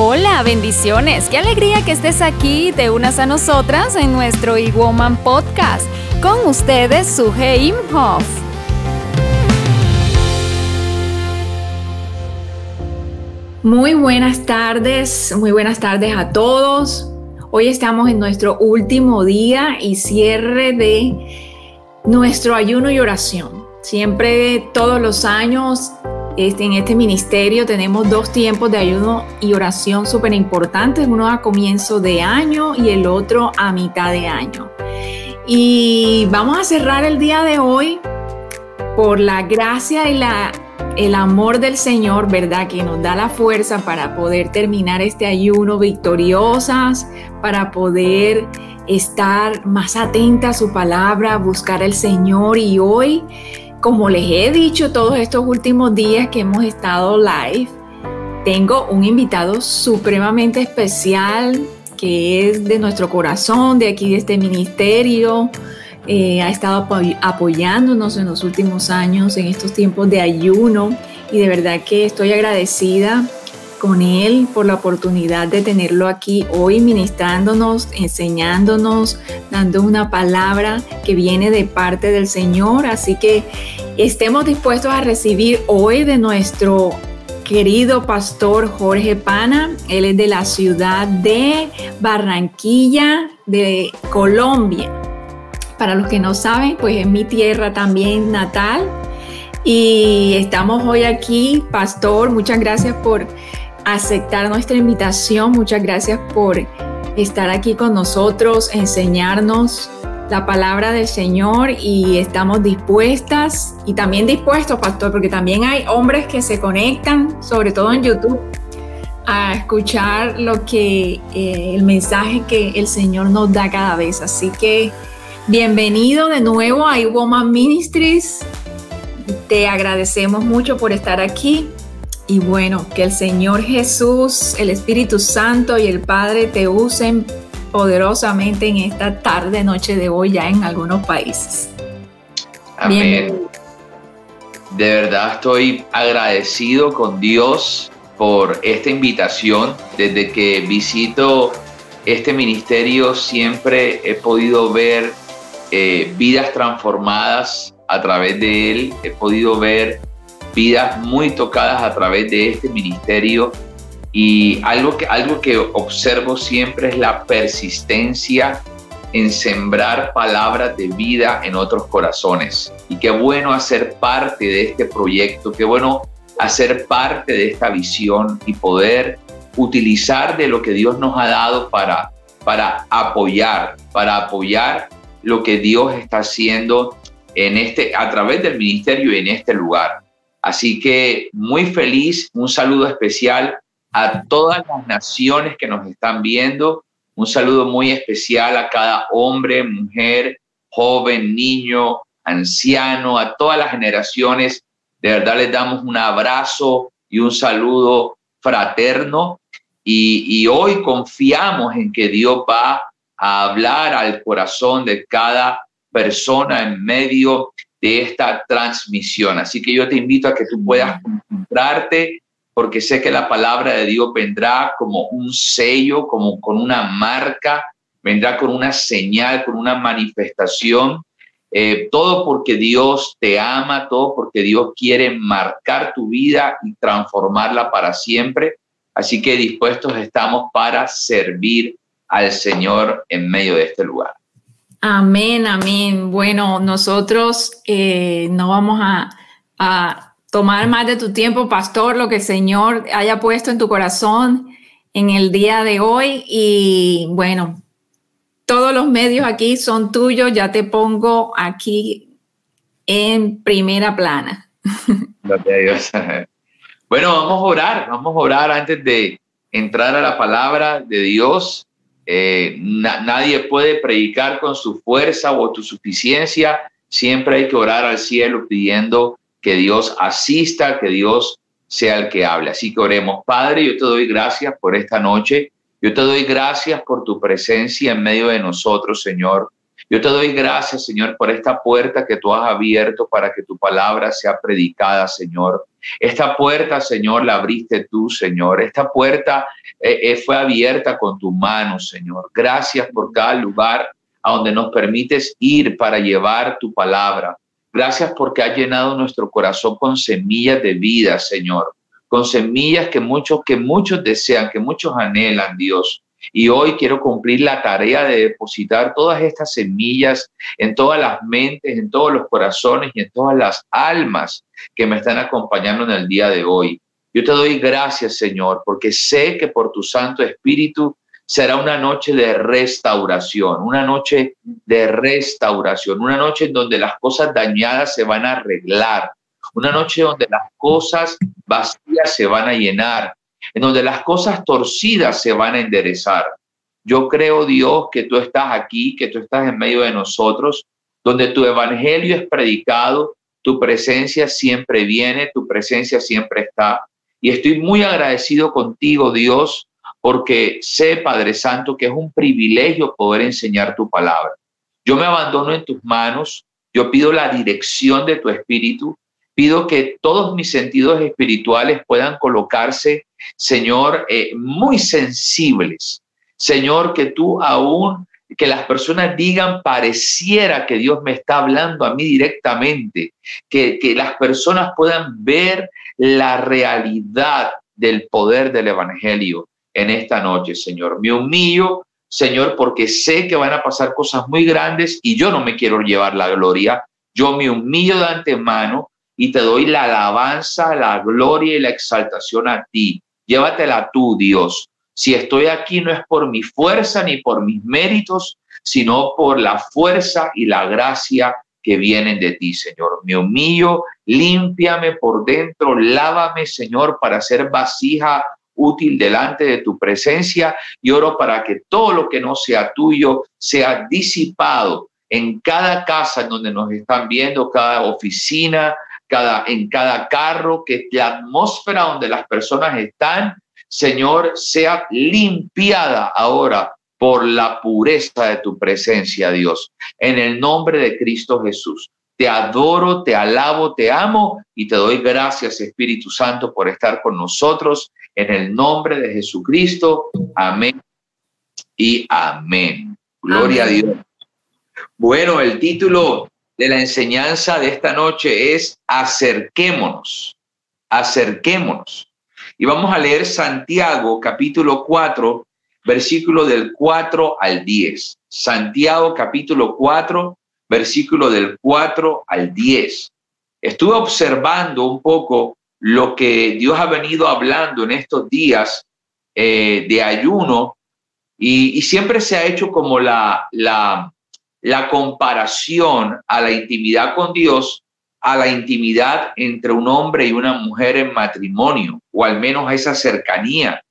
Hola, bendiciones. Qué alegría que estés aquí te unas a nosotras en nuestro E-Woman Podcast. Con ustedes, Suje Imhoff. Muy buenas tardes, muy buenas tardes a todos. Hoy estamos en nuestro último día y cierre de nuestro ayuno y oración. Siempre, todos los años, este, en este ministerio tenemos dos tiempos de ayuno y oración súper importantes, uno a comienzo de año y el otro a mitad de año. Y vamos a cerrar el día de hoy por la gracia y la, el amor del Señor, ¿verdad? Que nos da la fuerza para poder terminar este ayuno victoriosas, para poder estar más atenta a su palabra, buscar al Señor y hoy, como les he dicho todos estos últimos días que hemos estado live, tengo un invitado supremamente especial que es de nuestro corazón, de aquí de este ministerio. Eh, ha estado apoyándonos en los últimos años en estos tiempos de ayuno y de verdad que estoy agradecida con él por la oportunidad de tenerlo aquí hoy ministrándonos, enseñándonos, dando una palabra que viene de parte del Señor. Así que estemos dispuestos a recibir hoy de nuestro querido pastor Jorge Pana. Él es de la ciudad de Barranquilla, de Colombia. Para los que no saben, pues es mi tierra también natal. Y estamos hoy aquí, pastor. Muchas gracias por aceptar nuestra invitación. Muchas gracias por estar aquí con nosotros, enseñarnos la palabra del Señor y estamos dispuestas y también dispuestos, pastor, porque también hay hombres que se conectan, sobre todo en YouTube, a escuchar lo que eh, el mensaje que el Señor nos da cada vez. Así que bienvenido de nuevo a Woman Ministries. Te agradecemos mucho por estar aquí. Y bueno, que el Señor Jesús, el Espíritu Santo y el Padre te usen poderosamente en esta tarde, noche de hoy ya en algunos países. Amén. De verdad estoy agradecido con Dios por esta invitación. Desde que visito este ministerio siempre he podido ver eh, vidas transformadas a través de él. He podido ver vidas muy tocadas a través de este ministerio y algo que, algo que observo siempre es la persistencia en sembrar palabras de vida en otros corazones. Y qué bueno hacer parte de este proyecto, qué bueno hacer parte de esta visión y poder utilizar de lo que Dios nos ha dado para, para apoyar, para apoyar lo que Dios está haciendo en este, a través del ministerio y en este lugar. Así que muy feliz, un saludo especial a todas las naciones que nos están viendo. Un saludo muy especial a cada hombre, mujer, joven, niño, anciano, a todas las generaciones. De verdad les damos un abrazo y un saludo fraterno. Y, y hoy confiamos en que Dios va a hablar al corazón de cada persona en medio de esta transmisión. Así que yo te invito a que tú puedas concentrarte porque sé que la palabra de Dios vendrá como un sello, como con una marca, vendrá con una señal, con una manifestación. Eh, todo porque Dios te ama, todo porque Dios quiere marcar tu vida y transformarla para siempre. Así que dispuestos estamos para servir al Señor en medio de este lugar. Amén, amén. Bueno, nosotros eh, no vamos a, a tomar más de tu tiempo, pastor, lo que el Señor haya puesto en tu corazón en el día de hoy y bueno, todos los medios aquí son tuyos, ya te pongo aquí en primera plana. Bueno, vamos a orar, vamos a orar antes de entrar a la palabra de Dios. Eh, nadie puede predicar con su fuerza o tu suficiencia. Siempre hay que orar al cielo pidiendo que Dios asista, que Dios sea el que hable. Así que oremos. Padre, yo te doy gracias por esta noche. Yo te doy gracias por tu presencia en medio de nosotros, Señor. Yo te doy gracias, Señor, por esta puerta que tú has abierto para que tu palabra sea predicada, Señor. Esta puerta, Señor, la abriste tú, Señor. Esta puerta eh, eh, fue abierta con tu mano, Señor. Gracias por cada lugar a donde nos permites ir para llevar tu palabra. Gracias porque has llenado nuestro corazón con semillas de vida, Señor. Con semillas que muchos, que muchos desean, que muchos anhelan, Dios. Y hoy quiero cumplir la tarea de depositar todas estas semillas en todas las mentes, en todos los corazones y en todas las almas que me están acompañando en el día de hoy. Yo te doy gracias, Señor, porque sé que por tu Santo Espíritu será una noche de restauración, una noche de restauración, una noche en donde las cosas dañadas se van a arreglar, una noche donde las cosas vacías se van a llenar, en donde las cosas torcidas se van a enderezar. Yo creo, Dios, que tú estás aquí, que tú estás en medio de nosotros, donde tu evangelio es predicado, tu presencia siempre viene, tu presencia siempre está. Y estoy muy agradecido contigo, Dios, porque sé, Padre Santo, que es un privilegio poder enseñar tu palabra. Yo me abandono en tus manos, yo pido la dirección de tu espíritu, Pido que todos mis sentidos espirituales puedan colocarse, Señor, eh, muy sensibles. Señor, que tú aún, que las personas digan, pareciera que Dios me está hablando a mí directamente, que, que las personas puedan ver la realidad del poder del Evangelio en esta noche, Señor. Me humillo, Señor, porque sé que van a pasar cosas muy grandes y yo no me quiero llevar la gloria. Yo me humillo de antemano y te doy la alabanza, la gloria y la exaltación a ti. Llévatela tú, Dios. Si estoy aquí no es por mi fuerza ni por mis méritos, sino por la fuerza y la gracia que vienen de ti, Señor. Me humillo, límpiame por dentro, lávame, Señor, para ser vasija útil delante de tu presencia y oro para que todo lo que no sea tuyo sea disipado en cada casa en donde nos están viendo, cada oficina, cada, en cada carro, que la atmósfera donde las personas están, Señor, sea limpiada ahora por la pureza de tu presencia, Dios. En el nombre de Cristo Jesús. Te adoro, te alabo, te amo y te doy gracias, Espíritu Santo, por estar con nosotros. En el nombre de Jesucristo. Amén y amén. Gloria a Dios. Bueno, el título de la enseñanza de esta noche es acerquémonos, acerquémonos. Y vamos a leer Santiago capítulo 4, versículo del 4 al 10. Santiago capítulo 4, versículo del 4 al 10. Estuve observando un poco lo que Dios ha venido hablando en estos días eh, de ayuno y, y, siempre se ha hecho como la, la, la comparación a la intimidad con Dios a la intimidad entre un hombre y una mujer en matrimonio, o al menos a esa cercanía.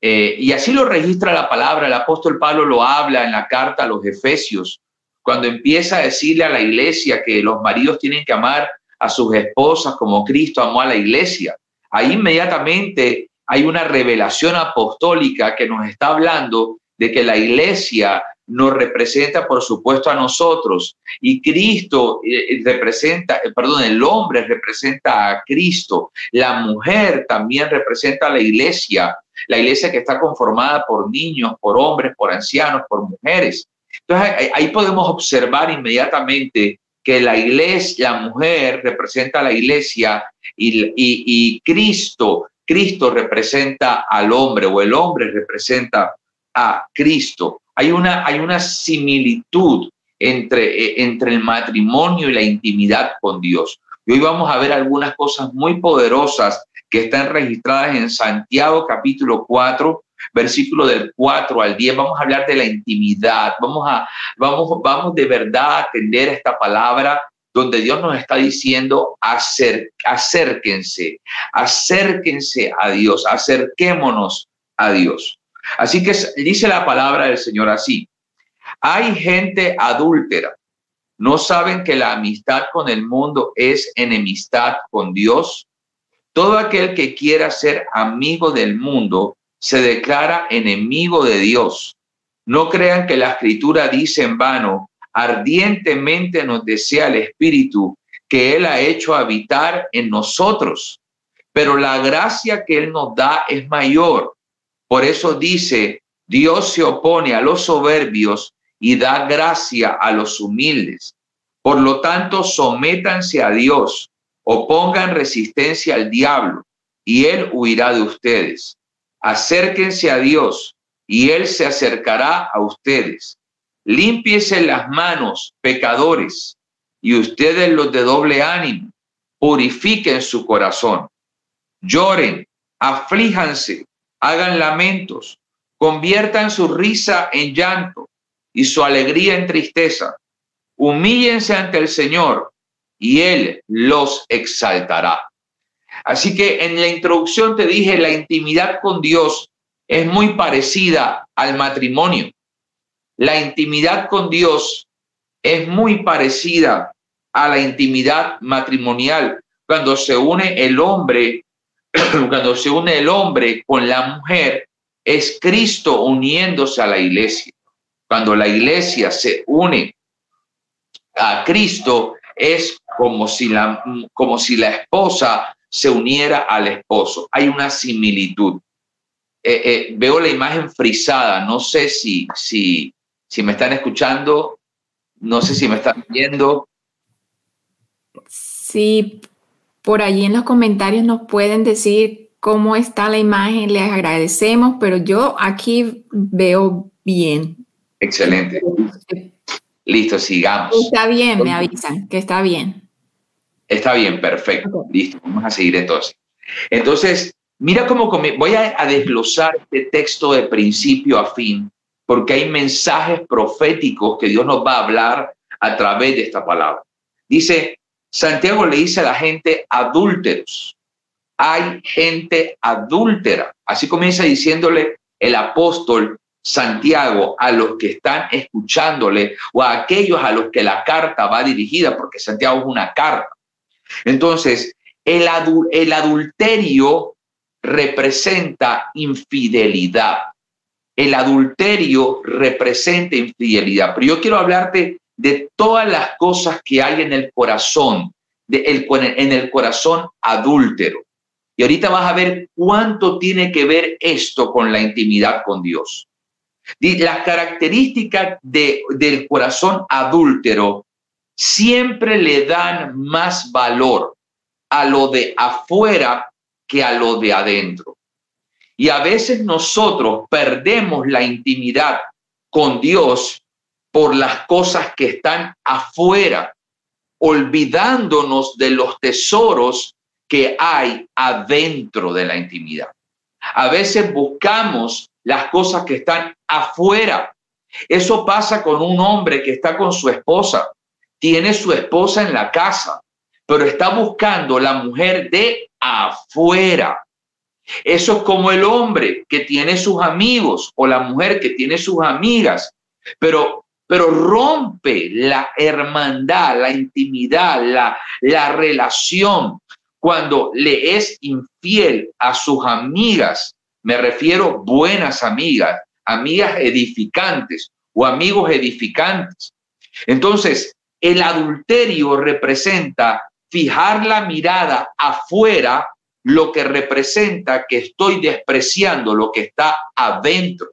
Eh, y así lo registra la palabra, el apóstol Pablo lo habla en la carta a los Efesios, cuando empieza a decirle a la iglesia que los maridos tienen que amar a sus esposas como Cristo amó a la iglesia. Ahí inmediatamente hay una revelación apostólica que nos está hablando de que la iglesia nos representa, por supuesto, a nosotros. Y Cristo eh, eh, representa, eh, perdón, el hombre representa a Cristo. La mujer también representa a la iglesia, la iglesia que está conformada por niños, por hombres, por ancianos, por mujeres. Entonces ahí podemos observar inmediatamente que la iglesia, la mujer representa a la iglesia y, y Cristo, Cristo representa al hombre o el hombre representa a Cristo hay una, hay una similitud entre, eh, entre el matrimonio y la intimidad con Dios. Y hoy vamos a ver algunas cosas muy poderosas que están registradas en Santiago capítulo 4, versículo del 4 al 10. Vamos a hablar de la intimidad. Vamos a, vamos, vamos de verdad a atender esta palabra donde Dios nos está diciendo, acérquense, acérquense a Dios, acerquémonos a Dios. Así que dice la palabra del Señor así, hay gente adúltera, no saben que la amistad con el mundo es enemistad con Dios. Todo aquel que quiera ser amigo del mundo se declara enemigo de Dios. No crean que la escritura dice en vano, ardientemente nos desea el Espíritu que Él ha hecho habitar en nosotros, pero la gracia que Él nos da es mayor. Por eso dice, Dios se opone a los soberbios y da gracia a los humildes. Por lo tanto, sométanse a Dios, opongan resistencia al diablo, y Él huirá de ustedes. Acérquense a Dios, y Él se acercará a ustedes. Límpiese las manos, pecadores, y ustedes los de doble ánimo, purifiquen su corazón. Lloren, aflíjanse, hagan lamentos, conviertan su risa en llanto y su alegría en tristeza. Humíllense ante el Señor y Él los exaltará. Así que en la introducción te dije, la intimidad con Dios es muy parecida al matrimonio. La intimidad con Dios es muy parecida a la intimidad matrimonial. Cuando se une el hombre, cuando se une el hombre con la mujer, es Cristo uniéndose a la iglesia. Cuando la iglesia se une a Cristo, es como si la, como si la esposa se uniera al esposo. Hay una similitud. Eh, eh, veo la imagen frisada. No sé si, si, si me están escuchando, no sé si me están viendo. Sí, por allí en los comentarios nos pueden decir cómo está la imagen, les agradecemos, pero yo aquí veo bien. Excelente. Listo, sigamos. Está bien, me avisan que está bien. Está bien, perfecto. Listo, vamos a seguir entonces. Entonces, mira cómo voy a, a desglosar este texto de principio a fin porque hay mensajes proféticos que Dios nos va a hablar a través de esta palabra. Dice, Santiago le dice a la gente adúlteros. Hay gente adúltera. Así comienza diciéndole el apóstol Santiago a los que están escuchándole o a aquellos a los que la carta va dirigida, porque Santiago es una carta. Entonces, el, adulterio representa infidelidad el adulterio representa infidelidad. Pero yo quiero hablarte de todas las cosas que hay en el corazón, de en el corazón adúltero. Y ahorita vas a ver cuánto tiene que ver esto con la intimidad con Dios. Las características de, del corazón adúltero siempre le dan más valor a lo de afuera que a lo de adentro. Y a veces nosotros perdemos la intimidad con Dios por las cosas que están afuera, olvidándonos de los tesoros que hay adentro de la intimidad. A veces buscamos las cosas que están afuera. Eso pasa con un hombre que está con su esposa, tiene su esposa en la casa, pero está buscando la mujer de afuera. Eso es como el hombre que tiene sus amigos o la mujer que tiene sus amigas, pero, pero rompe la hermandad, la intimidad, la, la relación cuando le es infiel a sus amigas. Me refiero buenas amigas, amigas edificantes o amigos edificantes. Entonces, el adulterio representa fijar la mirada afuera lo que representa que estoy despreciando lo que está adentro.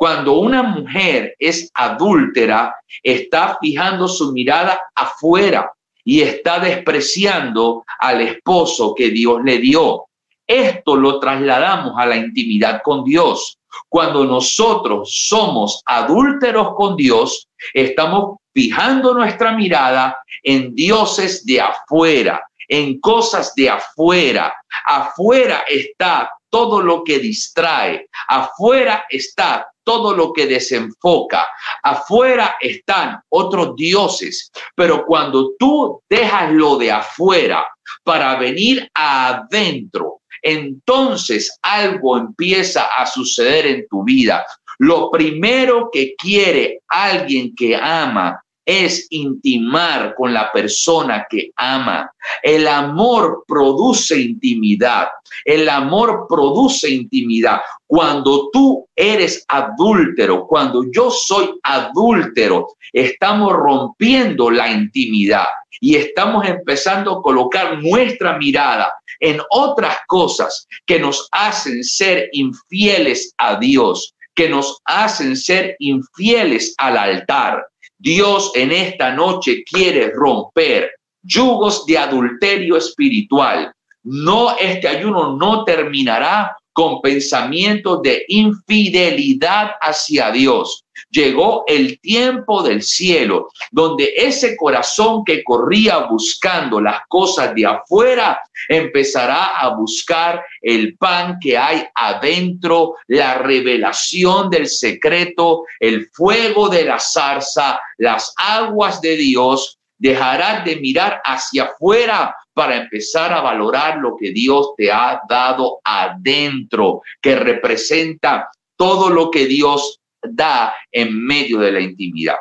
Cuando una mujer es adúltera, está fijando su mirada afuera y está despreciando al esposo que Dios le dio. Esto lo trasladamos a la intimidad con Dios. Cuando nosotros somos adúlteros con Dios, estamos fijando nuestra mirada en dioses de afuera, en cosas de afuera. Afuera está todo lo que distrae, afuera está todo lo que desenfoca, afuera están otros dioses, pero cuando tú dejas lo de afuera para venir adentro, entonces algo empieza a suceder en tu vida. Lo primero que quiere alguien que ama es intimar con la persona que ama. El amor produce intimidad. El amor produce intimidad. Cuando tú eres adúltero, cuando yo soy adúltero, estamos rompiendo la intimidad y estamos empezando a colocar nuestra mirada en otras cosas que nos hacen ser infieles a Dios que nos hacen ser infieles al altar. Dios en esta noche quiere romper yugos de adulterio espiritual. No, este ayuno no terminará con pensamientos de infidelidad hacia Dios. Llegó el tiempo del cielo, donde ese corazón que corría buscando las cosas de afuera empezará a buscar el pan que hay adentro, la revelación del secreto, el fuego de la zarza, las aguas de Dios. Dejará de mirar hacia afuera para empezar a valorar lo que Dios te ha dado adentro, que representa todo lo que Dios da en medio de la intimidad.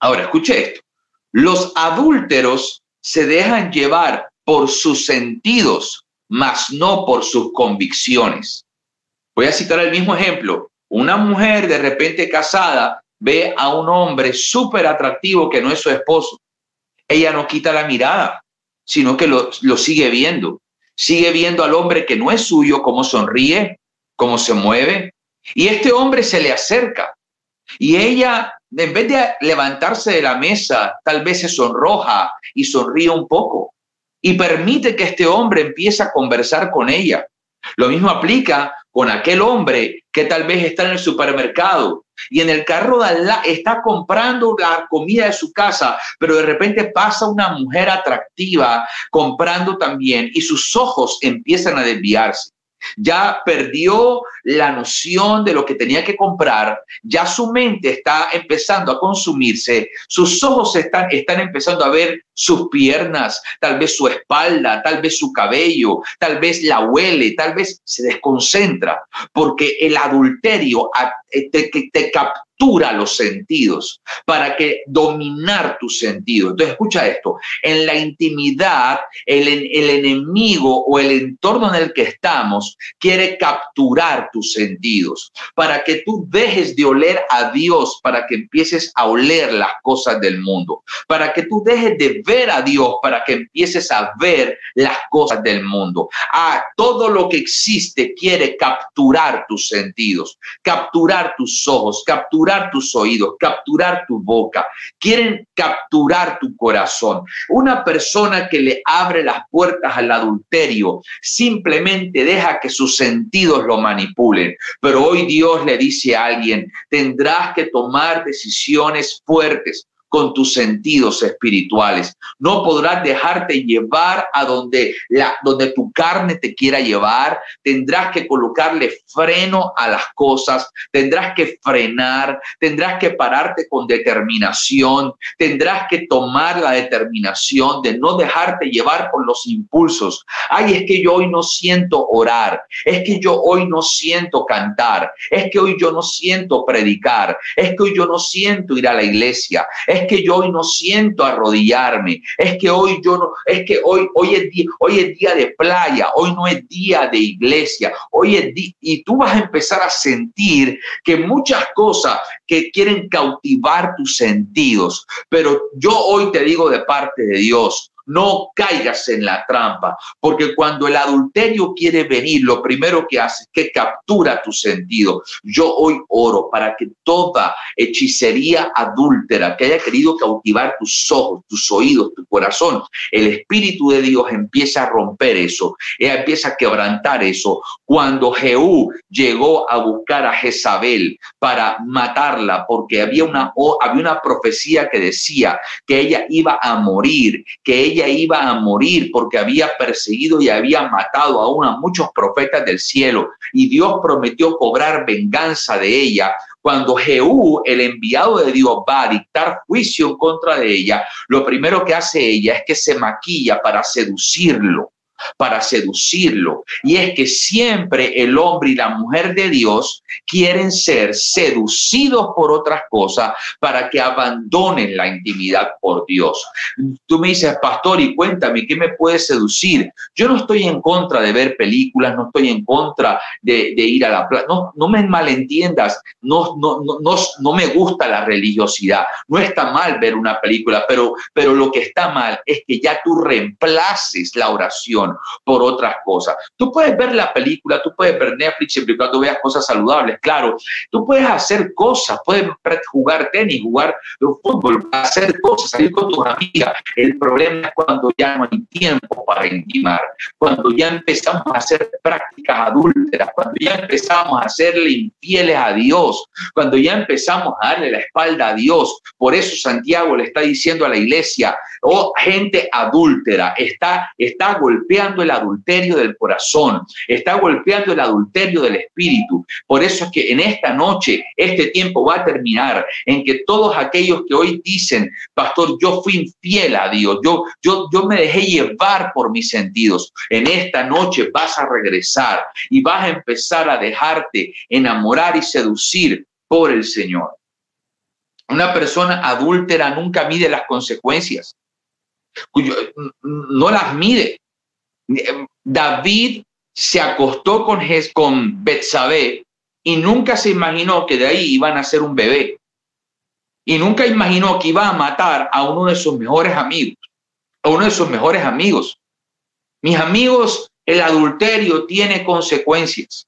Ahora, escuche esto. Los adúlteros se dejan llevar por sus sentidos, mas no por sus convicciones. Voy a citar el mismo ejemplo. Una mujer de repente casada ve a un hombre súper atractivo que no es su esposo. Ella no quita la mirada, sino que lo, lo sigue viendo. Sigue viendo al hombre que no es suyo, cómo sonríe, cómo se mueve, y este hombre se le acerca. Y ella, en vez de levantarse de la mesa, tal vez se sonroja y sonríe un poco. Y permite que este hombre empiece a conversar con ella. Lo mismo aplica con aquel hombre que tal vez está en el supermercado y en el carro de al está comprando la comida de su casa, pero de repente pasa una mujer atractiva comprando también y sus ojos empiezan a desviarse ya perdió la noción de lo que tenía que comprar, ya su mente está empezando a consumirse, sus ojos están, están empezando a ver sus piernas, tal vez su espalda, tal vez su cabello, tal vez la huele, tal vez se desconcentra, porque el adulterio te, te, te captura los sentidos para que dominar tus sentidos. Entonces, escucha esto, en la intimidad, el, el enemigo o el entorno en el que estamos quiere capturar tus sentidos para que tú dejes de oler a Dios, para que empieces a oler las cosas del mundo, para que tú dejes de ver a Dios, para que empieces a ver las cosas del mundo. A todo lo que existe quiere capturar tus sentidos, capturar tus ojos, capturar tus oídos, capturar tu boca, quieren capturar tu corazón. Una persona que le abre las puertas al adulterio simplemente deja que sus sentidos lo manipulen. Pero hoy Dios le dice a alguien, tendrás que tomar decisiones fuertes con tus sentidos espirituales. No podrás dejarte llevar a donde, la, donde tu carne te quiera llevar. Tendrás que colocarle freno a las cosas. Tendrás que frenar. Tendrás que pararte con determinación. Tendrás que tomar la determinación de no dejarte llevar por los impulsos. Ay, es que yo hoy no siento orar. Es que yo hoy no siento cantar. Es que hoy yo no siento predicar. Es que hoy yo no siento ir a la iglesia. Es es que yo hoy no siento arrodillarme, es que hoy yo no, es que hoy, hoy, es, día, hoy es día de playa, hoy no es día de iglesia, hoy es día, y tú vas a empezar a sentir que muchas cosas que quieren cautivar tus sentidos, pero yo hoy te digo de parte de Dios, no caigas en la trampa, porque cuando el adulterio quiere venir, lo primero que hace es que captura tu sentido. Yo hoy oro para que toda hechicería adúltera que haya querido cautivar tus ojos, tus oídos, tu corazón, el Espíritu de Dios empieza a romper eso, empieza a quebrantar eso. Cuando Jehú llegó a buscar a Jezabel para matarla, porque había una, había una profecía que decía que ella iba a morir, que ella iba a morir porque había perseguido y había matado aún a muchos profetas del cielo y Dios prometió cobrar venganza de ella. Cuando Jehú, el enviado de Dios, va a dictar juicio en contra de ella, lo primero que hace ella es que se maquilla para seducirlo para seducirlo. Y es que siempre el hombre y la mujer de Dios quieren ser seducidos por otras cosas para que abandonen la intimidad por Dios. Tú me dices, pastor, y cuéntame, ¿qué me puede seducir? Yo no estoy en contra de ver películas, no estoy en contra de, ir a la playa, no, no me malentiendas, no, no, no, no, me gusta la religiosidad, no está mal ver una película, pero, pero lo que está mal es que ya tú reemplaces la oración por otras cosas. Tú puedes ver la película, tú puedes ver Netflix siempre y cuando veas cosas saludables, claro. Tú puedes hacer cosas, puedes jugar tenis, jugar fútbol, hacer cosas, salir con tus amigas. El problema es cuando ya no hay tiempo para intimar, cuando ya empezamos a hacer prácticas adúlteras, cuando ya empezamos a hacerle infieles a Dios, cuando ya empezamos a darle la espalda a Dios. Por eso Santiago le está diciendo a la iglesia, oh gente adúltera, está, está golpeando el adulterio del corazón, está golpeando el adulterio del espíritu. Por eso es que en esta noche, este tiempo va a terminar en que todos aquellos que hoy dicen, pastor, yo fui infiel a Dios, yo, yo, yo me dejé llevar por mis sentidos, en esta noche vas a regresar y vas a empezar a dejarte enamorar y seducir por el Señor. Una persona adúltera nunca mide las consecuencias, no las mide. David se acostó con, con Betsabé y nunca se imaginó que de ahí iban a ser un bebé. Y nunca imaginó que iba a matar a uno de sus mejores amigos, a uno de sus mejores amigos. Mis amigos, el adulterio tiene consecuencias.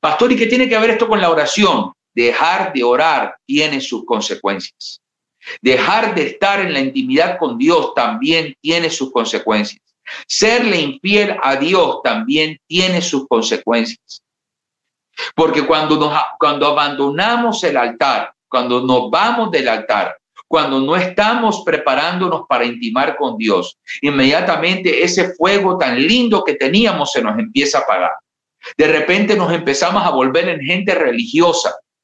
Pastor, ¿y qué tiene que ver esto con la oración? Dejar de orar tiene sus consecuencias. Dejar de estar en la intimidad con Dios también tiene sus consecuencias. Serle infiel a Dios también tiene sus consecuencias. Porque cuando, nos, cuando abandonamos el altar, cuando nos vamos del altar, cuando no estamos preparándonos para intimar con Dios, inmediatamente ese fuego tan lindo que teníamos se nos empieza a apagar. De repente nos empezamos a volver en gente religiosa,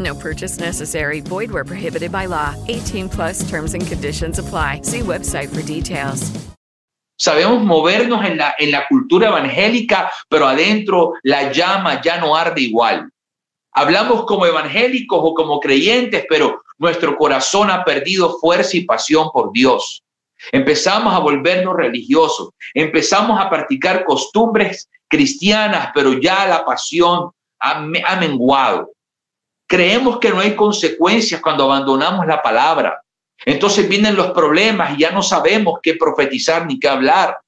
No purchase necessary. Void where prohibited by law. 18 plus terms and conditions apply. See website for details. Sabemos movernos en la, en la cultura evangélica, pero adentro la llama ya no arde igual. Hablamos como evangélicos o como creyentes, pero nuestro corazón ha perdido fuerza y pasión por Dios. Empezamos a volvernos religiosos, empezamos a practicar costumbres cristianas, pero ya la pasión ha, ha menguado. Creemos que no hay consecuencias cuando abandonamos la palabra. Entonces vienen los problemas y ya no sabemos qué profetizar ni qué hablar.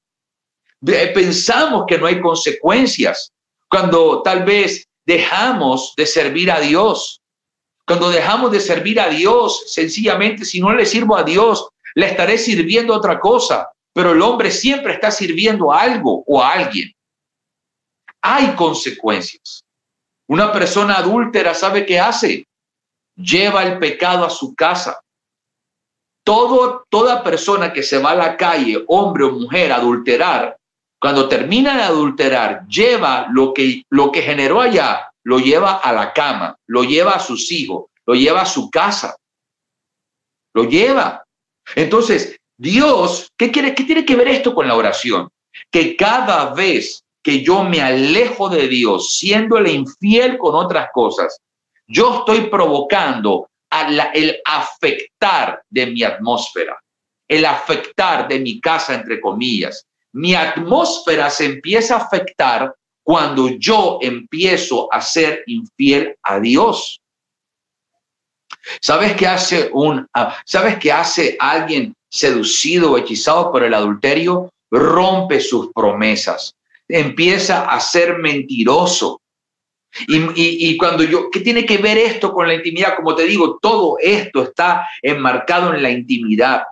Pensamos que no hay consecuencias cuando tal vez dejamos de servir a Dios. Cuando dejamos de servir a Dios, sencillamente si no le sirvo a Dios, le estaré sirviendo a otra cosa. Pero el hombre siempre está sirviendo a algo o a alguien. Hay consecuencias. Una persona adúltera sabe qué hace. Lleva el pecado a su casa. Todo, toda persona que se va a la calle, hombre o mujer, a adulterar, cuando termina de adulterar, lleva lo que, lo que generó allá, lo lleva a la cama, lo lleva a sus hijos, lo lleva a su casa. Lo lleva. Entonces, Dios, ¿qué, quiere, ¿qué tiene que ver esto con la oración? Que cada vez que yo me alejo de Dios, siéndole infiel con otras cosas, yo estoy provocando el afectar de mi atmósfera, el afectar de mi casa, entre comillas. Mi atmósfera se empieza a afectar cuando yo empiezo a ser infiel a Dios. ¿Sabes qué hace un ah, sabes qué hace alguien seducido o hechizado por el adulterio? Rompe sus promesas. Empieza a ser mentiroso. Y, y, cuando yo, ¿qué tiene que ver esto con la intimidad? Como te digo, todo esto está enmarcado en la intimidad.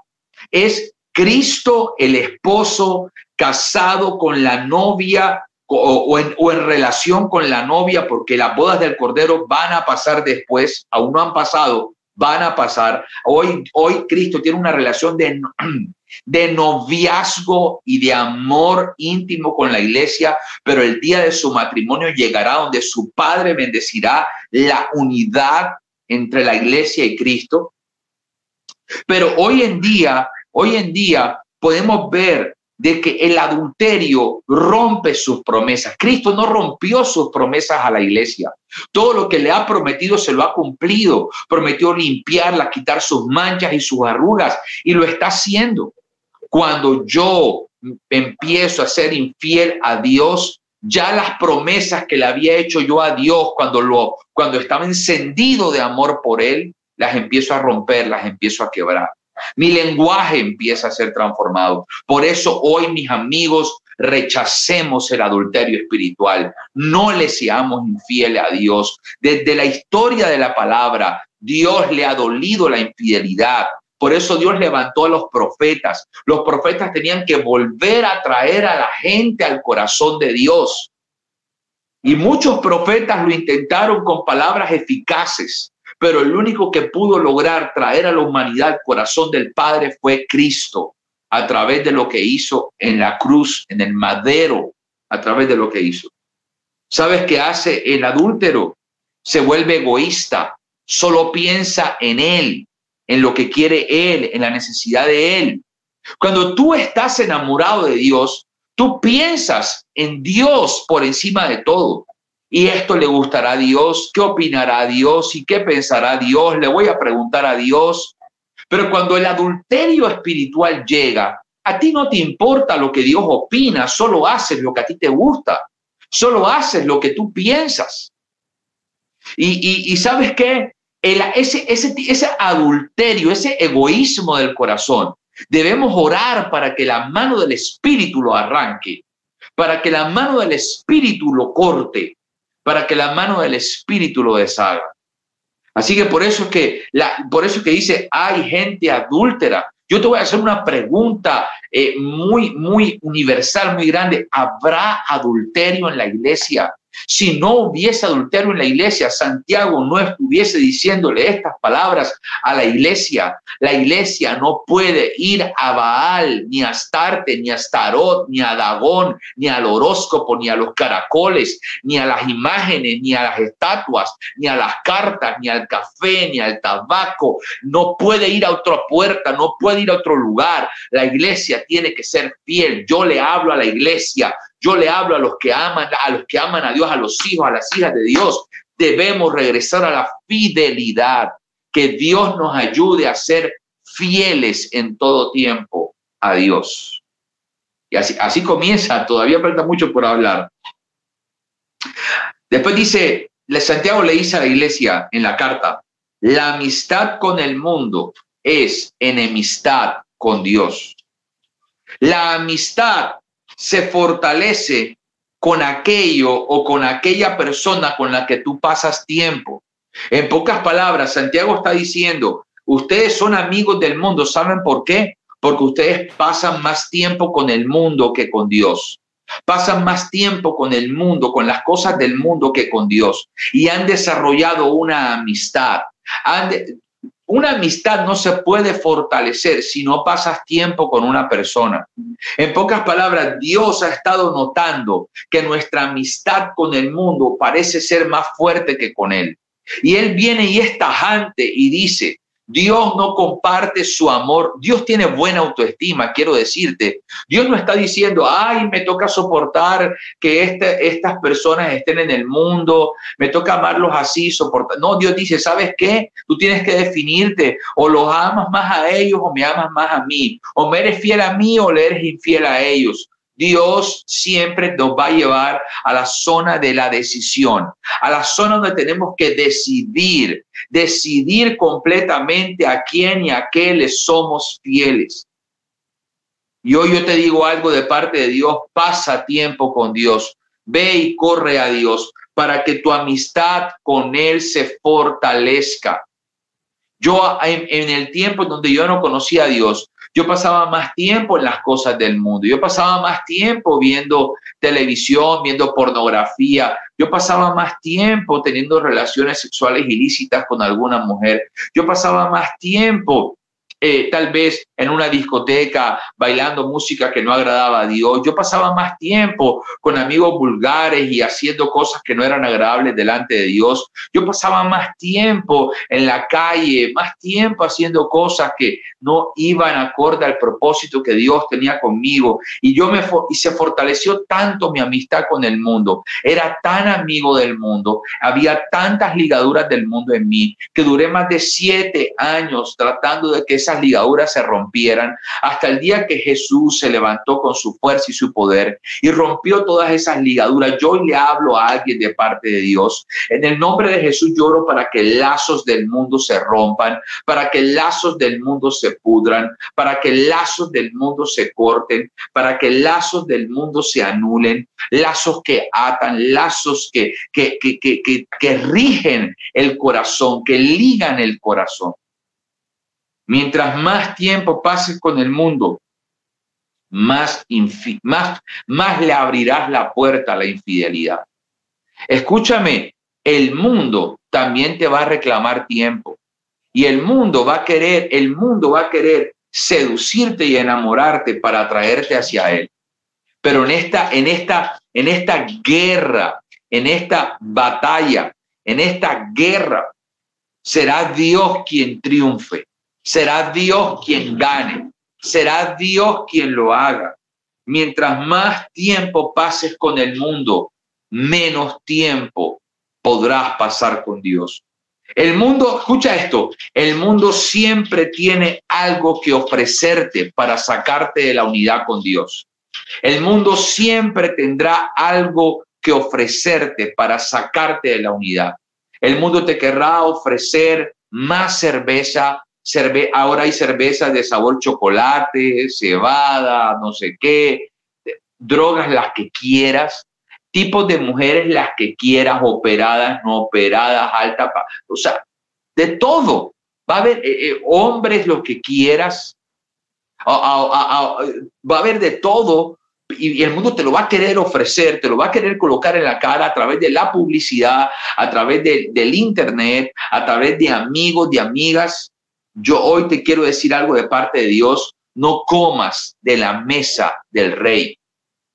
Es Cristo el esposo casado con la novia o, en, o, en, relación con la novia, porque las bodas del Cordero van a pasar después, aún no han pasado, van a pasar. Hoy, hoy Cristo tiene una relación de, de noviazgo y de amor íntimo con la iglesia, pero el día de su matrimonio llegará donde su Padre bendecirá la unidad entre la iglesia y Cristo. Pero hoy en día, hoy en día podemos ver de que el adulterio rompe sus promesas. Cristo no rompió sus promesas a la iglesia. Todo lo que le ha prometido se lo ha cumplido. Prometió limpiarla, quitar sus manchas y sus arrugas y lo está haciendo. Cuando yo empiezo a ser infiel a Dios, ya las promesas que le había hecho yo a Dios cuando lo cuando estaba encendido de amor por él, las empiezo a romper, las empiezo a quebrar. Mi lenguaje empieza a ser transformado. Por eso hoy, mis amigos, rechacemos el adulterio espiritual. No le seamos infieles a Dios. Desde la historia de la palabra, Dios le ha dolido la infidelidad. Por eso Dios levantó a los profetas. Los profetas tenían que volver a traer a la gente al corazón de Dios. Y muchos profetas lo intentaron con palabras eficaces, pero el único que pudo lograr traer a la humanidad al corazón del Padre fue Cristo, a través de lo que hizo en la cruz, en el madero, a través de lo que hizo. ¿Sabes qué hace el adúltero? Se vuelve egoísta, solo piensa en él, en lo que quiere él, en la necesidad de él. Cuando tú estás enamorado de Dios, tú piensas en Dios por encima de todo y esto le gustará a Dios, qué opinará Dios y qué pensará Dios, le voy a preguntar a Dios. Pero cuando el adulterio espiritual llega, a ti no te importa lo que Dios opina, solo haces lo que a ti te gusta, solo haces lo que tú piensas. Y, sabes qué, ese, ese, ese adulterio, ese egoísmo del corazón, debemos orar para que la mano del Espíritu lo arranque, para que la mano del Espíritu lo corte, para que la mano del Espíritu lo deshaga. Así que por eso es que, la, por eso que dice, hay gente adúltera. Yo te voy a hacer una pregunta eh, muy, muy universal, muy grande. ¿Habrá adulterio en la iglesia? Si no hubiese adulterio en la iglesia, Santiago no estuviese diciéndole estas palabras a la iglesia. La iglesia no puede ir a Baal, ni a Astarte, ni a Starot, ni a Dagón, ni al horóscopo, ni a los caracoles, ni a las imágenes, ni a las estatuas, ni a las cartas, ni al café, ni al tabaco. No puede ir a otra puerta, no puede ir a otro lugar. La iglesia tiene que ser fiel. Yo le hablo a la iglesia yo le hablo a los que aman, a los que aman a Dios, a los hijos, a las hijas de Dios. Debemos regresar a la fidelidad. Que Dios nos ayude a ser fieles en todo tiempo a Dios. Y así, comienza, todavía falta mucho por hablar. Después dice, Santiago le dice a la iglesia en la carta, la amistad con el mundo es enemistad con Dios. La amistad se fortalece con aquello o con aquella persona con la que tú pasas tiempo. En pocas palabras, Santiago está diciendo, ustedes son amigos del mundo, ¿saben por qué? Porque ustedes pasan más tiempo con el mundo que con Dios. Pasan más tiempo con el mundo, con las cosas del mundo que con Dios. Y han desarrollado una amistad. Han una amistad no se puede fortalecer si no pasas tiempo con una persona. En pocas palabras, Dios ha estado notando que nuestra amistad con el mundo parece ser más fuerte que con Él. Y Él viene y es tajante y dice, Dios no comparte su amor. Dios tiene buena autoestima, quiero decirte. Dios no está diciendo, ay, me toca soportar que este, estas personas estén en el mundo, me toca amarlos así, soportar. No, Dios dice, ¿sabes qué? Tú tienes que definirte, o los amas más a ellos o me amas más a mí, o me eres fiel a mí o le eres infiel a ellos. Dios siempre nos va a llevar a la zona de la decisión, a la zona donde tenemos que decidir, decidir completamente a quién y a qué le somos fieles. Y hoy yo te digo algo de parte de Dios, pasa tiempo con Dios, ve y corre a Dios para que tu amistad con Él se fortalezca. Yo en, el tiempo donde yo no conocía a Dios, yo pasaba más tiempo en las cosas del mundo, yo pasaba más tiempo viendo televisión, viendo pornografía, yo pasaba más tiempo teniendo relaciones sexuales ilícitas con alguna mujer, yo pasaba más tiempo eh, tal vez en una discoteca bailando música que no agradaba a Dios. Yo pasaba más tiempo con amigos vulgares y haciendo cosas que no eran agradables delante de Dios. Yo pasaba más tiempo en la calle, más tiempo haciendo cosas que no iban acorde al propósito que Dios tenía conmigo. Y yo me y se fortaleció tanto mi amistad con el mundo. Era tan amigo del mundo. Había tantas ligaduras del mundo en mí que duré más de siete años tratando de que esa ligaduras se rompieran hasta el día que Jesús se levantó con su fuerza y su poder y rompió todas esas ligaduras. Yo le hablo a alguien de parte de Dios. En el nombre de Jesús lloro para que lazos del mundo se rompan, para que lazos del mundo se pudran, para que lazos del mundo se corten, para que lazos del mundo se anulen, lazos que atan, lazos que, que, que, que, que rigen el corazón, que ligan el corazón. Mientras más tiempo pases con el mundo, más, más, más le abrirás la puerta a la infidelidad. Escúchame, el mundo también te va a reclamar tiempo. Y el mundo va a querer, el mundo va a querer seducirte y enamorarte para atraerte hacia él. Pero en esta, en esta, en esta guerra, en esta batalla, en esta guerra, será Dios quien triunfe. Será Dios quien gane, será Dios quien lo haga. Mientras más tiempo pases con el mundo, menos tiempo podrás pasar con Dios. El mundo, escucha esto, el mundo siempre tiene algo que ofrecerte para sacarte de la unidad con Dios. El mundo siempre tendrá algo que ofrecerte para sacarte de la unidad. El mundo te querrá ofrecer más cerveza, ahora hay cervezas de sabor chocolate, cebada, no sé qué, drogas las que quieras, tipos de mujeres las que quieras, operadas, no operadas, alta, o sea, de todo. Va a haber eh, eh, hombres lo que quieras, va a haber de todo y, el mundo te lo va a querer ofrecer, te lo va a querer colocar en la cara a través de la publicidad, a través del internet, a través de amigos, de amigas. Yo hoy te quiero decir algo de parte de Dios. No comas de la mesa del rey.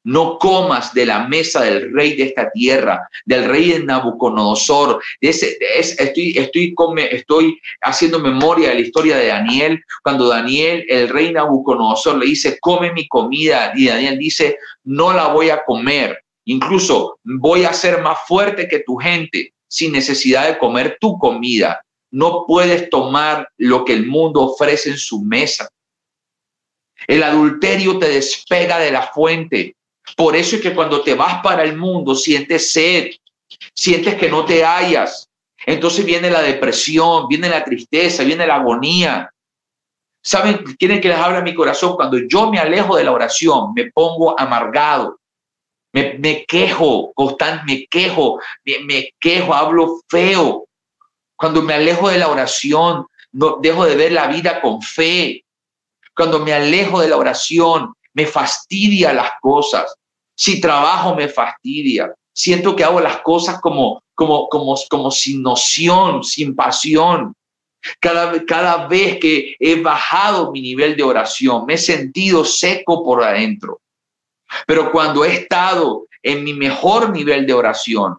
No comas de la mesa del rey de esta tierra, del rey de Nabucodonosor. Ese, estoy, estoy, estoy haciendo memoria de la historia de Daniel, cuando Daniel, el rey Nabucodonosor, le dice, come mi comida. Y Daniel dice, no la voy a comer. Incluso voy a ser más fuerte que tu gente sin necesidad de comer tu comida. No puedes tomar lo que el mundo ofrece en su mesa. El adulterio te despega de la fuente. Por eso es que cuando te vas para el mundo sientes sed, sientes que no te hallas. Entonces viene la depresión, viene la tristeza, viene la agonía. ¿Saben? Quieren que les hable mi corazón. Cuando yo me alejo de la oración, me pongo amargado. Me, quejo, constante, me quejo, me quejo, hablo feo. Cuando me alejo de la oración, no, dejo de ver la vida con fe. Cuando me alejo de la oración, me fastidia las cosas. Si trabajo, me fastidia. Siento que hago las cosas como, como, como, como sin noción, sin pasión. Cada, cada vez que he bajado mi nivel de oración, me he sentido seco por adentro. Pero cuando he estado en mi mejor nivel de oración,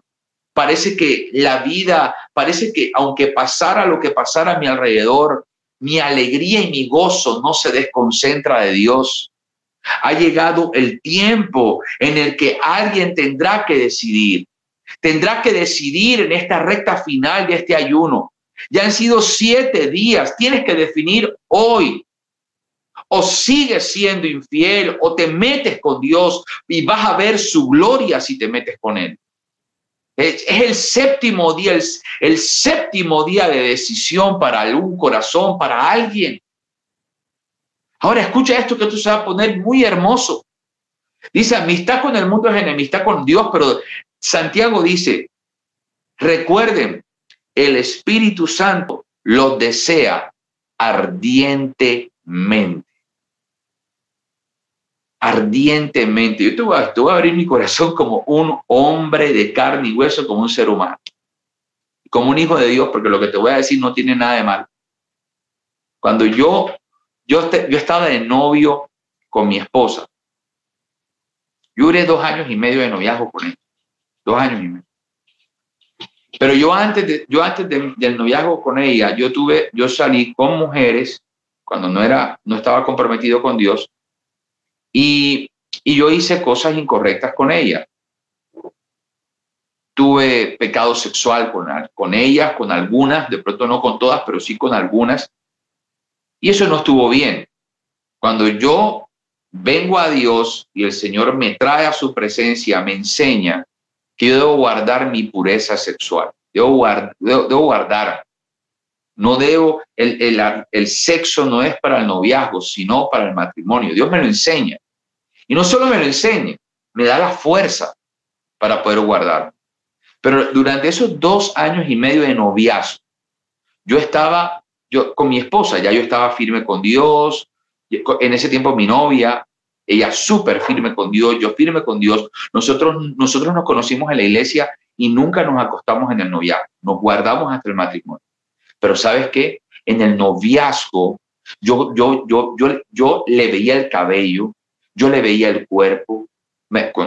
parece que la vida, parece que aunque pasara lo que pasara a mi alrededor, mi alegría y mi gozo no se desconcentra de Dios. Ha llegado el tiempo en el que alguien tendrá que decidir. Tendrá que decidir en esta recta final de este ayuno. Ya han sido siete días. Tienes que definir hoy. O sigues siendo infiel o te metes con Dios y vas a ver su gloria si te metes con Él. Es, el séptimo día, el, séptimo día de decisión para algún corazón, para alguien. Ahora escucha esto que tú se va a poner muy hermoso. Dice, amistad con el mundo es enemistad con Dios, pero Santiago dice, recuerden, el Espíritu Santo los desea ardientemente. Ardientemente. Yo te voy, a, te voy abrir mi corazón como un hombre de carne y hueso, como un ser humano. Como un hijo de Dios, porque lo que te voy a decir no tiene nada de mal. Cuando yo yo, yo estaba de novio con mi esposa. Yo duré dos años y medio de noviazgo con ella. Dos años y medio. Pero yo antes, de, yo antes del noviazgo con ella, yo tuve, yo salí con mujeres cuando no era, no estaba comprometido con Dios y, y yo hice cosas incorrectas con ella. Tuve pecado sexual con, con ellas, con algunas, de pronto no con todas, pero sí con algunas. Y eso no estuvo bien. Cuando yo vengo a Dios y el Señor me trae a su presencia, me enseña que debo guardar mi pureza sexual. Debo, guardar. No debo, el, el, el sexo no es para el noviazgo, sino para el matrimonio. Dios me lo enseña. Y no solo me lo enseña, me da la fuerza para poder guardar. Pero durante esos dos años y medio de noviazgo, yo estaba yo con mi esposa, ya yo estaba firme con Dios, en ese tiempo mi novia, ella súper firme con Dios, yo firme con Dios. Nosotros, nosotros nos conocimos en la iglesia y nunca nos acostamos en el noviazgo, nos guardamos hasta el matrimonio. Pero sabes qué, en el noviazgo, yo, yo, yo, yo, yo le veía el cabello, yo le veía el cuerpo,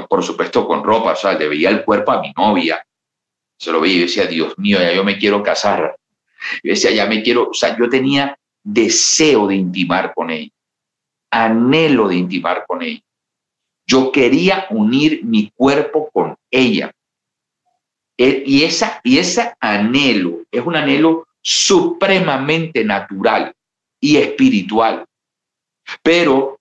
por supuesto con ropa, o sea, le veía el cuerpo a mi novia. Se lo veía y decía, Dios mío, ya yo me quiero casar. Yo decía, ya me quiero, o sea, yo tenía deseo de intimar con ella, anhelo de intimar con ella. Yo quería unir mi cuerpo con ella. E, y, esa, y ese anhelo es un anhelo supremamente natural y espiritual. Pero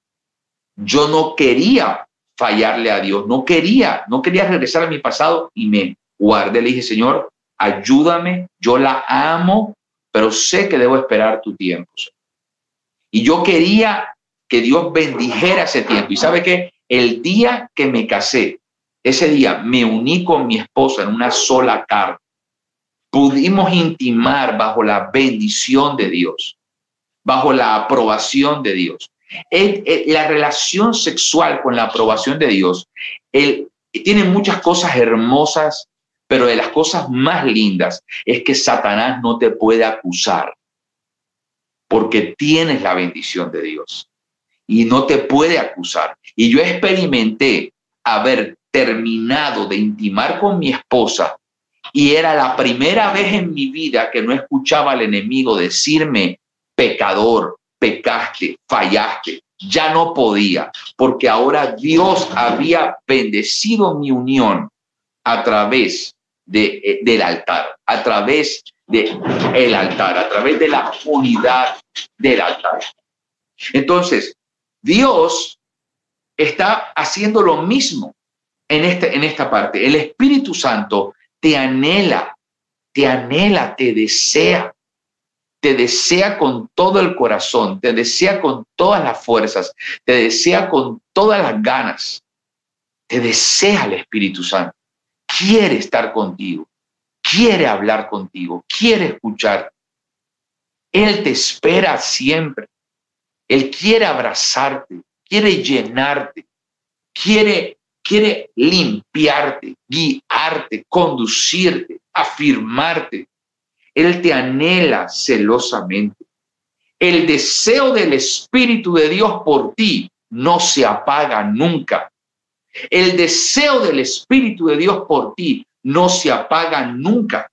yo no quería fallarle a Dios, no quería, no quería regresar a mi pasado y me guardé, le dije, Señor, ayúdame, yo la amo, pero sé que debo esperar tu tiempo. Y yo quería que Dios bendijera ese tiempo. Y sabe que el día que me casé, ese día me uní con mi esposa en una sola carne. Pudimos intimar bajo la bendición de Dios, bajo la aprobación de Dios. la relación sexual con la aprobación de Dios tiene muchas cosas hermosas pero de las cosas más lindas es que Satanás no te puede acusar porque tienes la bendición de Dios y no te puede acusar. Y yo experimenté haber terminado de intimar con mi esposa y era la primera vez en mi vida que no escuchaba al enemigo decirme pecador, pecaste, fallaste. Ya no podía, porque ahora Dios había bendecido mi unión a través eh, del altar, a través del el altar, a través de la unidad del altar. Entonces, Dios está haciendo lo mismo en, este, en esta parte. El Espíritu Santo te anhela, te anhela, te desea, te desea con todo el corazón, te desea con todas las fuerzas, te desea con todas las ganas, te desea el Espíritu Santo quiere estar contigo, quiere hablar contigo, quiere escuchar. Él te espera siempre. Él quiere abrazarte, quiere llenarte, quiere, quiere limpiarte, guiarte, conducirte, afirmarte. Él te anhela celosamente. El deseo del Espíritu de Dios por ti no se apaga nunca. El deseo del Espíritu de Dios por ti no se apaga nunca.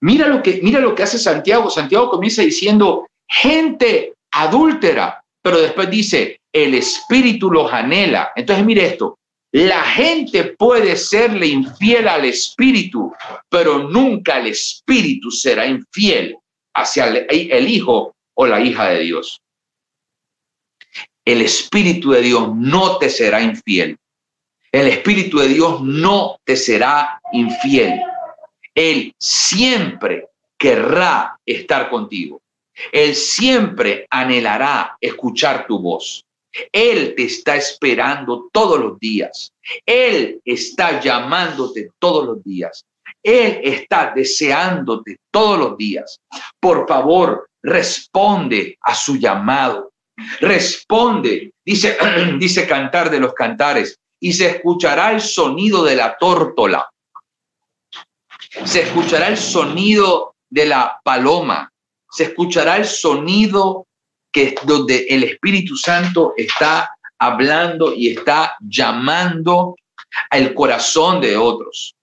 Mira lo que, mira lo que hace Santiago. Santiago comienza diciendo, gente adúltera, pero después dice, el espíritu los anhela. Entonces mire esto, la gente puede serle infiel al espíritu, pero nunca el espíritu será infiel hacia el, hijo o la hija de Dios. El espíritu de Dios no te será infiel. El espíritu de Dios no te será infiel. Él siempre querrá estar contigo. Él siempre anhelará escuchar tu voz. Él te está esperando todos los días. Él está llamándote todos los días. Él está deseándote todos los días. Por favor, responde a su llamado. Responde, dice, dice cantar de los cantares, y se escuchará el sonido de la tórtola. Se escuchará el sonido de la paloma. Se escuchará el sonido que donde el Espíritu Santo está hablando y está llamando al corazón de otros.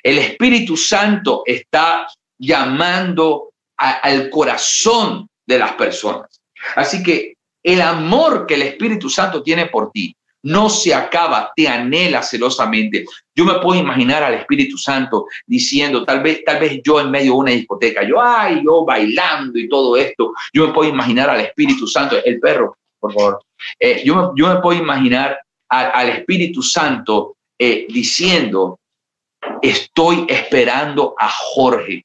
El Espíritu Santo está llamando al corazón de las personas. Así que el amor que el Espíritu Santo tiene por ti no se acaba, te anhela celosamente. Yo me puedo imaginar al Espíritu Santo diciendo, tal vez, tal vez yo en medio de una discoteca, yo, yo bailando y todo esto, yo me puedo imaginar al Espíritu Santo, el perro, por favor, eh, yo, me, yo, me, puedo imaginar al Espíritu Santo eh, diciendo, estoy esperando a Jorge,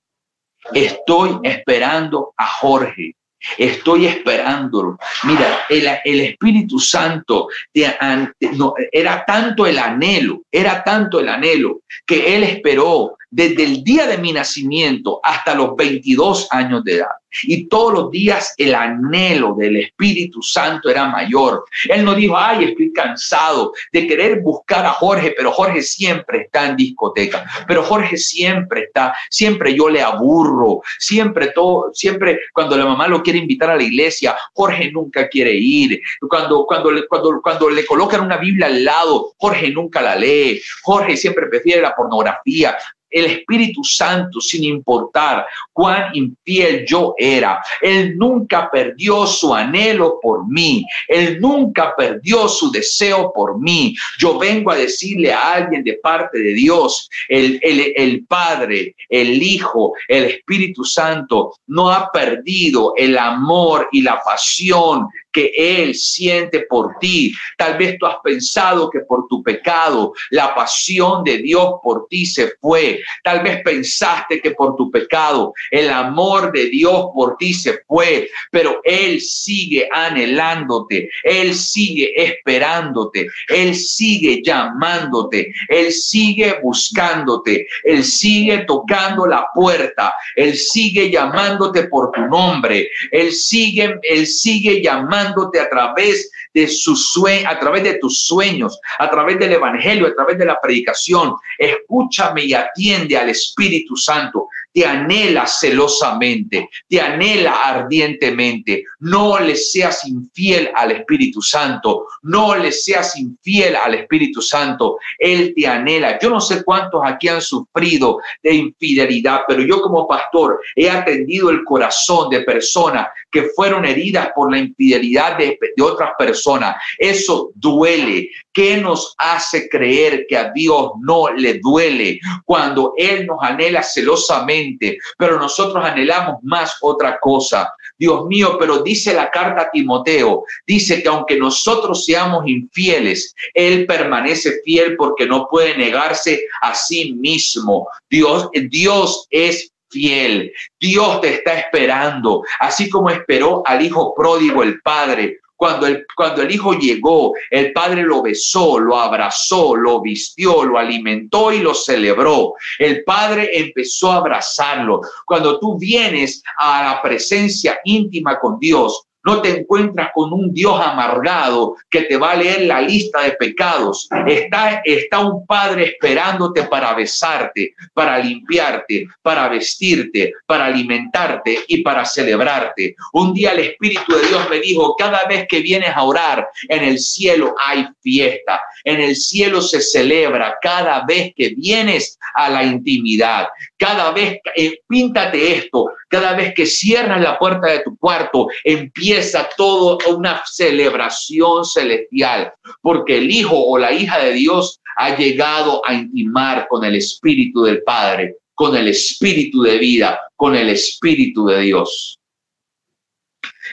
estoy esperando a Jorge. Estoy esperándolo. Mira, el, Espíritu Santo era tanto el anhelo, era tanto el anhelo que Él esperó desde el día de mi nacimiento hasta los 22 años de edad. Y todos los días el anhelo del Espíritu Santo era mayor. Él no dijo, ay, estoy cansado de querer buscar a Jorge, pero Jorge siempre está en discoteca, pero Jorge siempre está, siempre yo le aburro, siempre todo, siempre cuando la mamá lo quiere invitar a la iglesia, Jorge nunca quiere ir. Cuando, cuando, cuando, cuando le colocan una Biblia al lado, Jorge nunca la lee. Jorge siempre prefiere la pornografía el Espíritu Santo, sin importar cuán infiel yo era, Él nunca perdió su anhelo por mí, Él nunca perdió su deseo por mí. Yo vengo a decirle a alguien de parte de Dios, el, el, el Padre, el Hijo, el Espíritu Santo, no ha perdido el amor y la pasión que Él siente por ti. Tal vez tú has pensado que por tu pecado la pasión de Dios por ti se fue. Tal vez pensaste que por tu pecado el amor de Dios por ti se fue, pero Él sigue anhelándote, Él sigue esperándote, Él sigue llamándote, Él sigue buscándote, Él sigue tocando la puerta, Él sigue llamándote por tu nombre, Él sigue, Él sigue llamándote a través de sus sueños, a través de tus sueños, a través del evangelio, a través de la predicación. Escúchame y atiende al Espíritu Santo te anhela celosamente, te anhela ardientemente. No le seas infiel al Espíritu Santo, no le seas infiel al Espíritu Santo. Él te anhela. Yo no sé cuántos aquí han sufrido de infidelidad, pero yo como pastor he atendido el corazón de personas que fueron heridas por la infidelidad de, de otras personas. Eso duele. ¿Qué nos hace creer que a Dios no le duele cuando Él nos anhela celosamente, pero nosotros anhelamos más otra cosa? Dios mío, pero dice la carta a Timoteo, dice que aunque nosotros seamos infieles, Él permanece fiel porque no puede negarse a sí mismo. Dios, Dios es fiel. Dios te está esperando, así como esperó al hijo pródigo el padre. Cuando el, cuando el hijo llegó, el padre lo besó, lo abrazó, lo vistió, lo alimentó y lo celebró. El padre empezó a abrazarlo. Cuando tú vienes a la presencia íntima con Dios, no te encuentras con un Dios amargado que te va a leer la lista de pecados. Está, está un Padre esperándote para besarte, para limpiarte, para vestirte, para alimentarte y para celebrarte. Un día el Espíritu de Dios me dijo, cada vez que vienes a orar, en el cielo hay fiesta, en el cielo se celebra cada vez que vienes a la intimidad. Cada vez, eh, píntate esto, cada vez que cierras la puerta de tu cuarto, empieza todo una celebración celestial, porque el hijo o la hija de Dios ha llegado a intimar con el Espíritu del Padre, con el Espíritu de vida, con el Espíritu de Dios.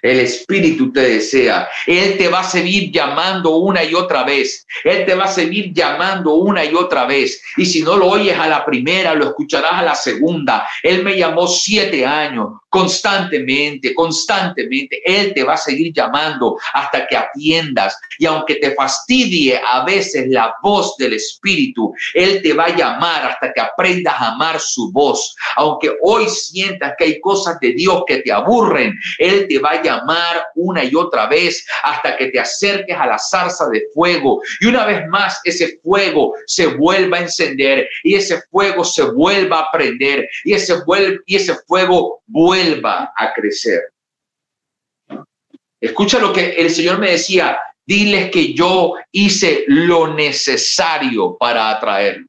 El Espíritu te desea. Él te va a seguir llamando una y otra vez. Él te va a seguir llamando una y otra vez. Y si no lo oyes a la primera, lo escucharás a la segunda. Él me llamó siete años, constantemente, constantemente. Él te va a seguir llamando hasta que atiendas. Y aunque te fastidie a veces la voz del Espíritu, Él te va a llamar hasta que aprendas a amar su voz. Aunque hoy sientas que hay cosas de Dios que te aburren, Él te va a llamar llamar una y otra vez hasta que te acerques a la zarza de fuego y una vez más ese fuego se vuelva a encender y ese fuego se vuelva a prender y ese, y ese fuego vuelva a crecer. Escucha lo que el Señor me decía, diles que yo hice lo necesario para atraerlos.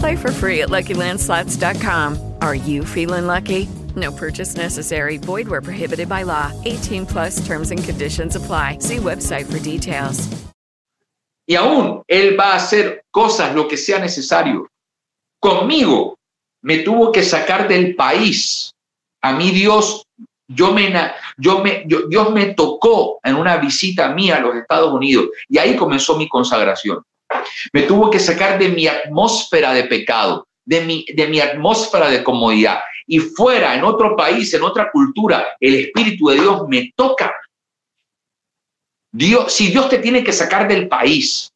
Play for free at LuckyLandSlots.com. Are you feeling lucky? No purchase necessary. Void where prohibited by law. 18 plus terms and conditions apply. See website for details. Y aún Él va a hacer cosas lo que sea necesario. Conmigo me tuvo que sacar del país. A mí Dios, yo me, yo me, yo, Dios me tocó en una visita mía a los Estados Unidos y ahí comenzó mi consagración. Me tuvo que sacar de mi atmósfera de pecado, de mi, de mi atmósfera de comodidad. Y fuera, en otro país, en otra cultura, el Espíritu de Dios me toca. Dios, si Dios te tiene que sacar del país,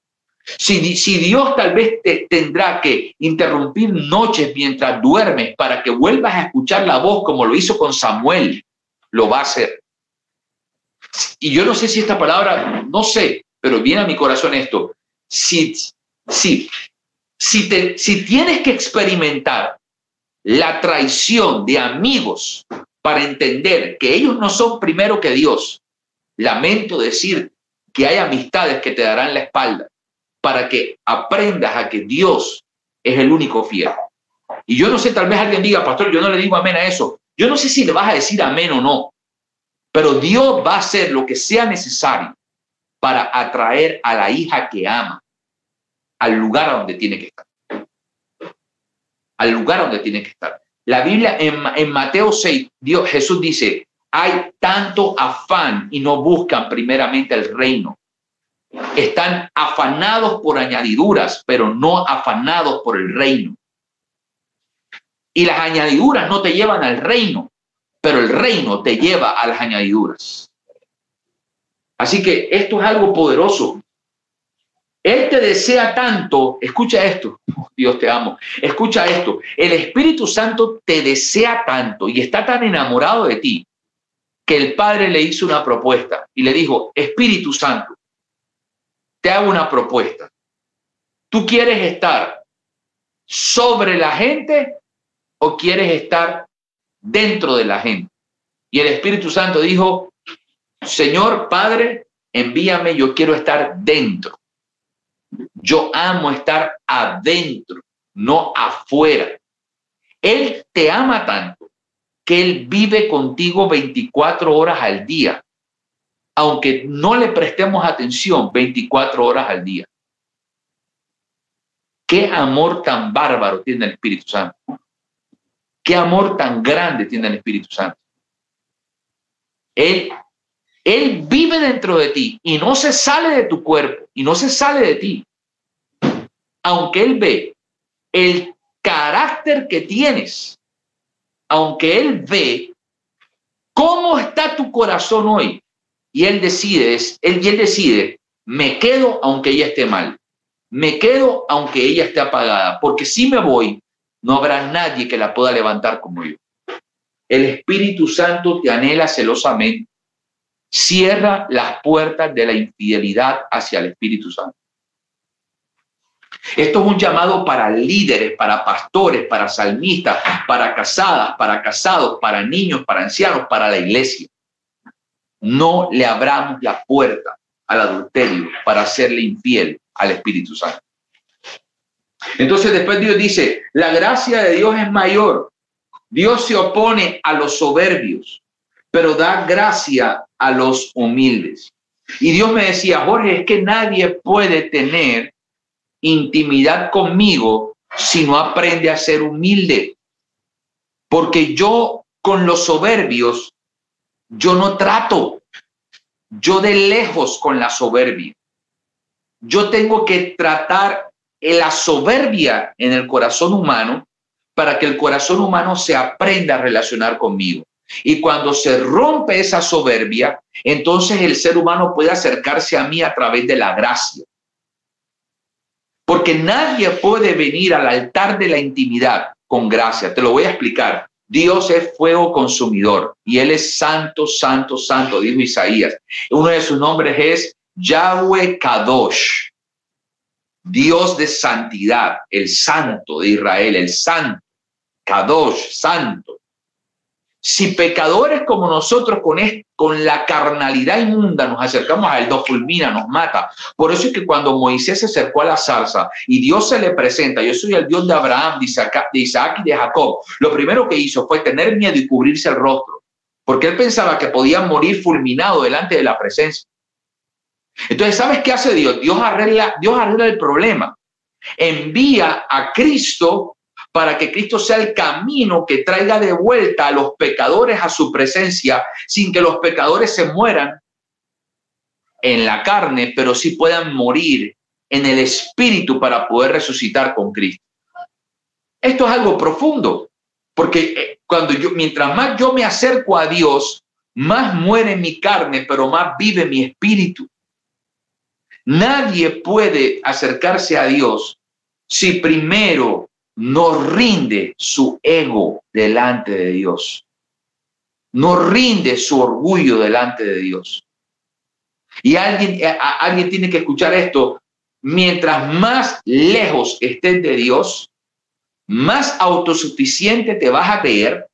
si, si Dios tal vez te tendrá que interrumpir noches mientras duermes para que vuelvas a escuchar la voz como lo hizo con Samuel, lo va a hacer. Y yo no sé si esta palabra, no sé, pero viene a mi corazón esto si, si, si, tienes que experimentar la traición de amigos para entender que ellos no son primero que Dios, lamento decir que hay amistades que te darán la espalda para que aprendas a que Dios es el único fiel. Y yo no sé, tal vez alguien diga, pastor, yo no le digo amén a eso. Yo no sé si le vas a decir amén o no, pero Dios va a hacer lo que sea necesario para atraer a la hija que ama al lugar donde tiene que estar. Al lugar donde tiene que estar. La Biblia en, Mateo 6, Dios, Jesús dice, hay tanto afán y no buscan primeramente el reino. Están afanados por añadiduras, pero no afanados por el reino. Y las añadiduras no te llevan al reino, pero el reino te lleva a las añadiduras. Así que esto es algo poderoso. Él te desea tanto, escucha esto, Dios te amo, escucha esto, el Espíritu Santo te desea tanto y está tan enamorado de ti que el Padre le hizo una propuesta y le dijo, Espíritu Santo, te hago una propuesta. ¿Tú quieres estar sobre la gente o quieres estar dentro de la gente? Y el Espíritu Santo dijo, Señor Padre, envíame, yo quiero estar dentro. Yo amo estar adentro, no afuera. Él te ama tanto que Él vive contigo 24 horas al día, aunque no le prestemos atención 24 horas al día. Qué amor tan bárbaro tiene el Espíritu Santo. Qué amor tan grande tiene el Espíritu Santo. Él él vive dentro de ti y no se sale de tu cuerpo y no se sale de ti. Aunque Él ve el carácter que tienes, aunque Él ve cómo está tu corazón hoy, y Él decide, él, y Él decide, me quedo aunque ella esté mal, me quedo aunque ella esté apagada, porque si me voy, no habrá nadie que la pueda levantar como yo. El Espíritu Santo te anhela celosamente. Cierra las puertas de la infidelidad hacia el Espíritu Santo. Esto es un llamado para líderes, para pastores, para salmistas, para casadas, para casados, para niños, para ancianos, para la iglesia. No le abramos la puerta al adulterio para hacerle infiel al Espíritu Santo. Entonces después Dios dice, la gracia de Dios es mayor. Dios se opone a los soberbios, pero da gracia a los humildes. Y Dios me decía, Jorge, es que nadie puede tener intimidad conmigo si no aprende a ser humilde. Porque yo con los soberbios, yo no trato. Yo de lejos con la soberbia. Yo tengo que tratar la soberbia en el corazón humano para que el corazón humano se aprenda a relacionar conmigo. Y cuando se rompe esa soberbia, entonces el ser humano puede acercarse a mí a través de la gracia. Porque nadie puede venir al altar de la intimidad con gracia. Te lo voy a explicar. Dios es fuego consumidor y Él es santo, santo, santo, dijo Isaías. Uno de sus nombres es Yahweh Kadosh. Dios de santidad, el santo de Israel, el santo, Kadosh, santo. Si pecadores como nosotros con, con la carnalidad inmunda nos acercamos a él, nos fulmina, nos mata. Por eso es que cuando Moisés se acercó a la zarza y Dios se le presenta, yo soy el Dios de Abraham, de Isaac, de Isaac y de Jacob, lo primero que hizo fue tener miedo y cubrirse el rostro, porque él pensaba que podía morir fulminado delante de la presencia. Entonces, ¿sabes qué hace Dios? Dios arregla, Dios arregla el problema. Envía a Cristo para que Cristo sea el camino que traiga de vuelta a los pecadores a su presencia sin que los pecadores se mueran en la carne, pero sí puedan morir en el espíritu para poder resucitar con Cristo. Esto es algo profundo, porque eh, cuando yo, mientras más yo me acerco a Dios, más muere mi carne, pero más vive mi espíritu. Nadie puede acercarse a Dios si primero no rinde su ego delante de Dios. No rinde su orgullo delante de Dios. Y alguien, eh, alguien tiene que escuchar esto. Mientras más lejos estés de Dios, más autosuficiente te vas a creer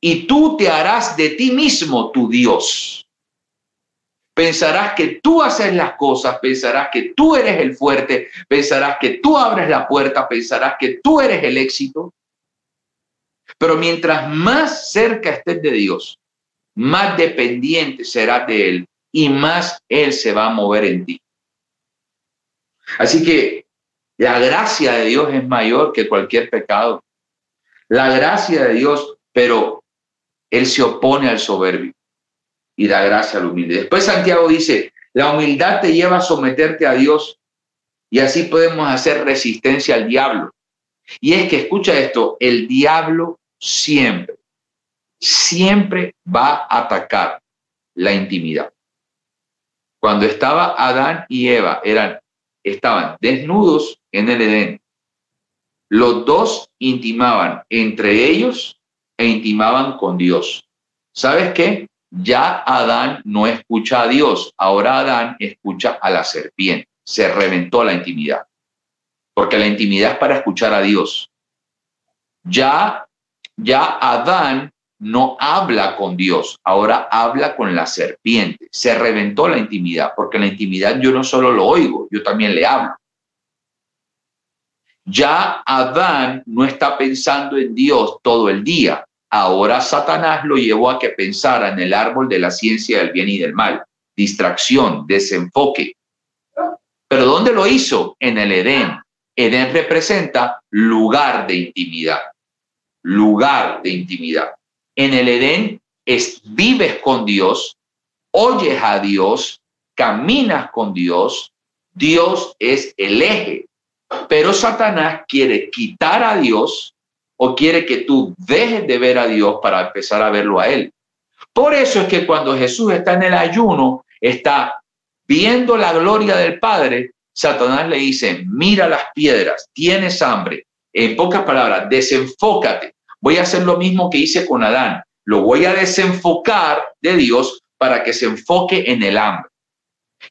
y tú te harás de ti mismo tu Dios. Pensarás que tú haces las cosas, pensarás que tú eres el fuerte, pensarás que tú abres la puerta, pensarás que tú eres el éxito. Pero mientras más cerca estés de Dios, más dependiente serás de Él y más Él se va a mover en ti. Así que la gracia de Dios es mayor que cualquier pecado. La gracia de Dios, pero Él se opone al soberbio y da gracia al humilde. Después Santiago dice, la humildad te lleva a someterte a Dios y así podemos hacer resistencia al diablo. Y es que, escucha esto, el diablo siempre, siempre va a atacar la intimidad. Cuando estaba Adán y Eva, eran, estaban desnudos en el Edén. Los dos intimaban entre ellos e intimaban con Dios. ¿Sabes qué? Ya Adán no escucha a Dios, ahora Adán escucha a la serpiente. Se reventó la intimidad, porque la intimidad es para escuchar a Dios. Ya, ya Adán no habla con Dios, ahora habla con la serpiente. Se reventó la intimidad, porque la intimidad yo no solo lo oigo, yo también le hablo. Ya Adán no está pensando en Dios todo el día, Ahora Satanás lo llevó a que pensara en el árbol de la ciencia del bien y del mal, distracción, desenfoque. Pero ¿dónde lo hizo? En el Edén. Edén representa lugar de intimidad, lugar de intimidad. En el Edén es, vives con Dios, oyes a Dios, caminas con Dios, Dios es el eje Pero Satanás quiere quitar a Dios o quiere que tú dejes de ver a Dios para empezar a verlo a Él. Por eso es que cuando Jesús está en el ayuno, está viendo la gloria del Padre, Satanás le dice, mira las piedras, tienes hambre. En pocas palabras, desenfócate. Voy a hacer lo mismo que hice con Adán. Lo voy a desenfocar de Dios para que se enfoque en el hambre.